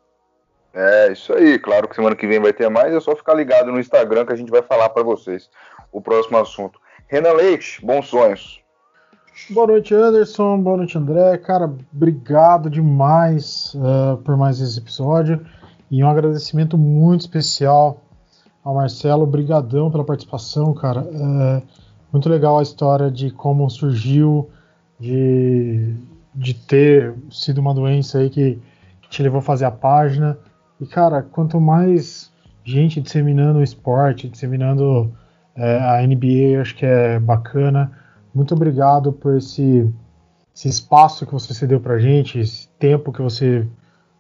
É, isso aí. Claro que semana que vem vai ter mais. É só ficar ligado no Instagram que a gente vai falar para vocês o próximo assunto. Renan Leite, bons sonhos. Boa noite, Anderson. Boa noite, André. Cara, obrigado demais uh, por mais esse episódio. E um agradecimento muito especial ao Marcelo. Obrigadão pela participação, cara. É muito legal a história de como surgiu, de, de ter sido uma doença aí que, que te levou a fazer a página. E, cara, quanto mais gente disseminando o esporte, disseminando é, a NBA, acho que é bacana. Muito obrigado por esse, esse espaço que você cedeu pra gente, esse tempo que você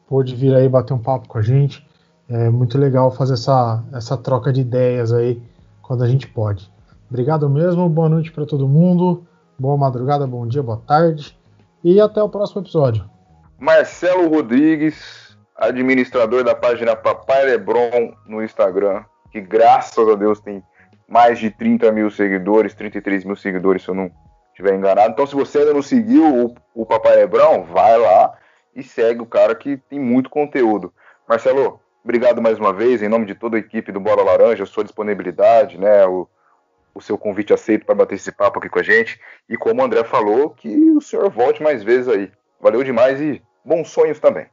pôde vir aí bater um papo com a gente. É muito legal fazer essa, essa troca de ideias aí quando a gente pode. Obrigado mesmo, boa noite para todo mundo, boa madrugada, bom dia, boa tarde e até o próximo episódio. Marcelo Rodrigues, administrador da página Papai Lebron no Instagram, que graças a Deus tem mais de 30 mil seguidores, 33 mil seguidores, se eu não estiver enganado. Então, se você ainda não seguiu o, o Papai Lebrão, vai lá e segue o cara que tem muito conteúdo. Marcelo, obrigado mais uma vez, em nome de toda a equipe do Bola Laranja, sua disponibilidade, né, o, o seu convite aceito para bater esse papo aqui com a gente. E como o André falou, que o senhor volte mais vezes aí. Valeu demais e bons sonhos também.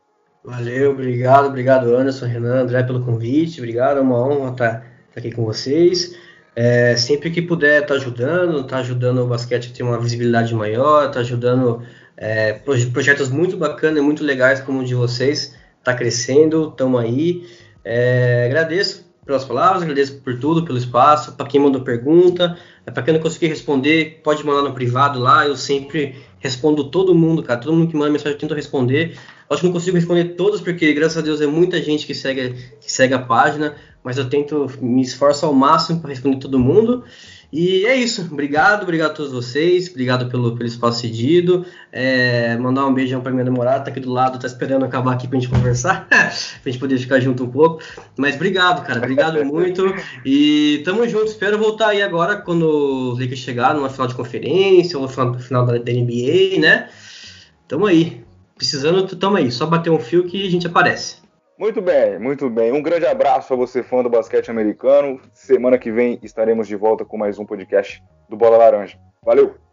Valeu, obrigado, obrigado Anderson, Renan, André pelo convite, obrigado, é uma honra estar, estar aqui com vocês. É, sempre que puder estar tá ajudando, estar tá ajudando o basquete a ter uma visibilidade maior, estar tá ajudando é, projetos muito bacanas, muito legais como o de vocês, está crescendo, estamos aí. É, agradeço pelas palavras, agradeço por tudo, pelo espaço, para quem mandou pergunta, é, para quem não conseguir responder, pode mandar no privado lá, eu sempre respondo todo mundo, cara, todo mundo que manda mensagem eu tento responder. Acho que não consigo responder todos, porque graças a Deus é muita gente que segue, que segue a página, mas eu tento me esforço ao máximo para responder todo mundo. E é isso. Obrigado, obrigado a todos vocês. Obrigado pelo, pelo espaço cedido. É, mandar um beijão para minha namorada, tá aqui do lado, tá esperando acabar aqui pra gente conversar, pra gente poder ficar junto um pouco. Mas obrigado, cara. Obrigado muito. E tamo junto. Espero voltar aí agora quando os Lakers chegar numa final de conferência ou no final, final da, da NBA, né? Tamo aí. Precisando, tamo aí. Só bater um fio que a gente aparece. Muito bem, muito bem. Um grande abraço a você, fã do basquete americano. Semana que vem estaremos de volta com mais um podcast do Bola Laranja. Valeu!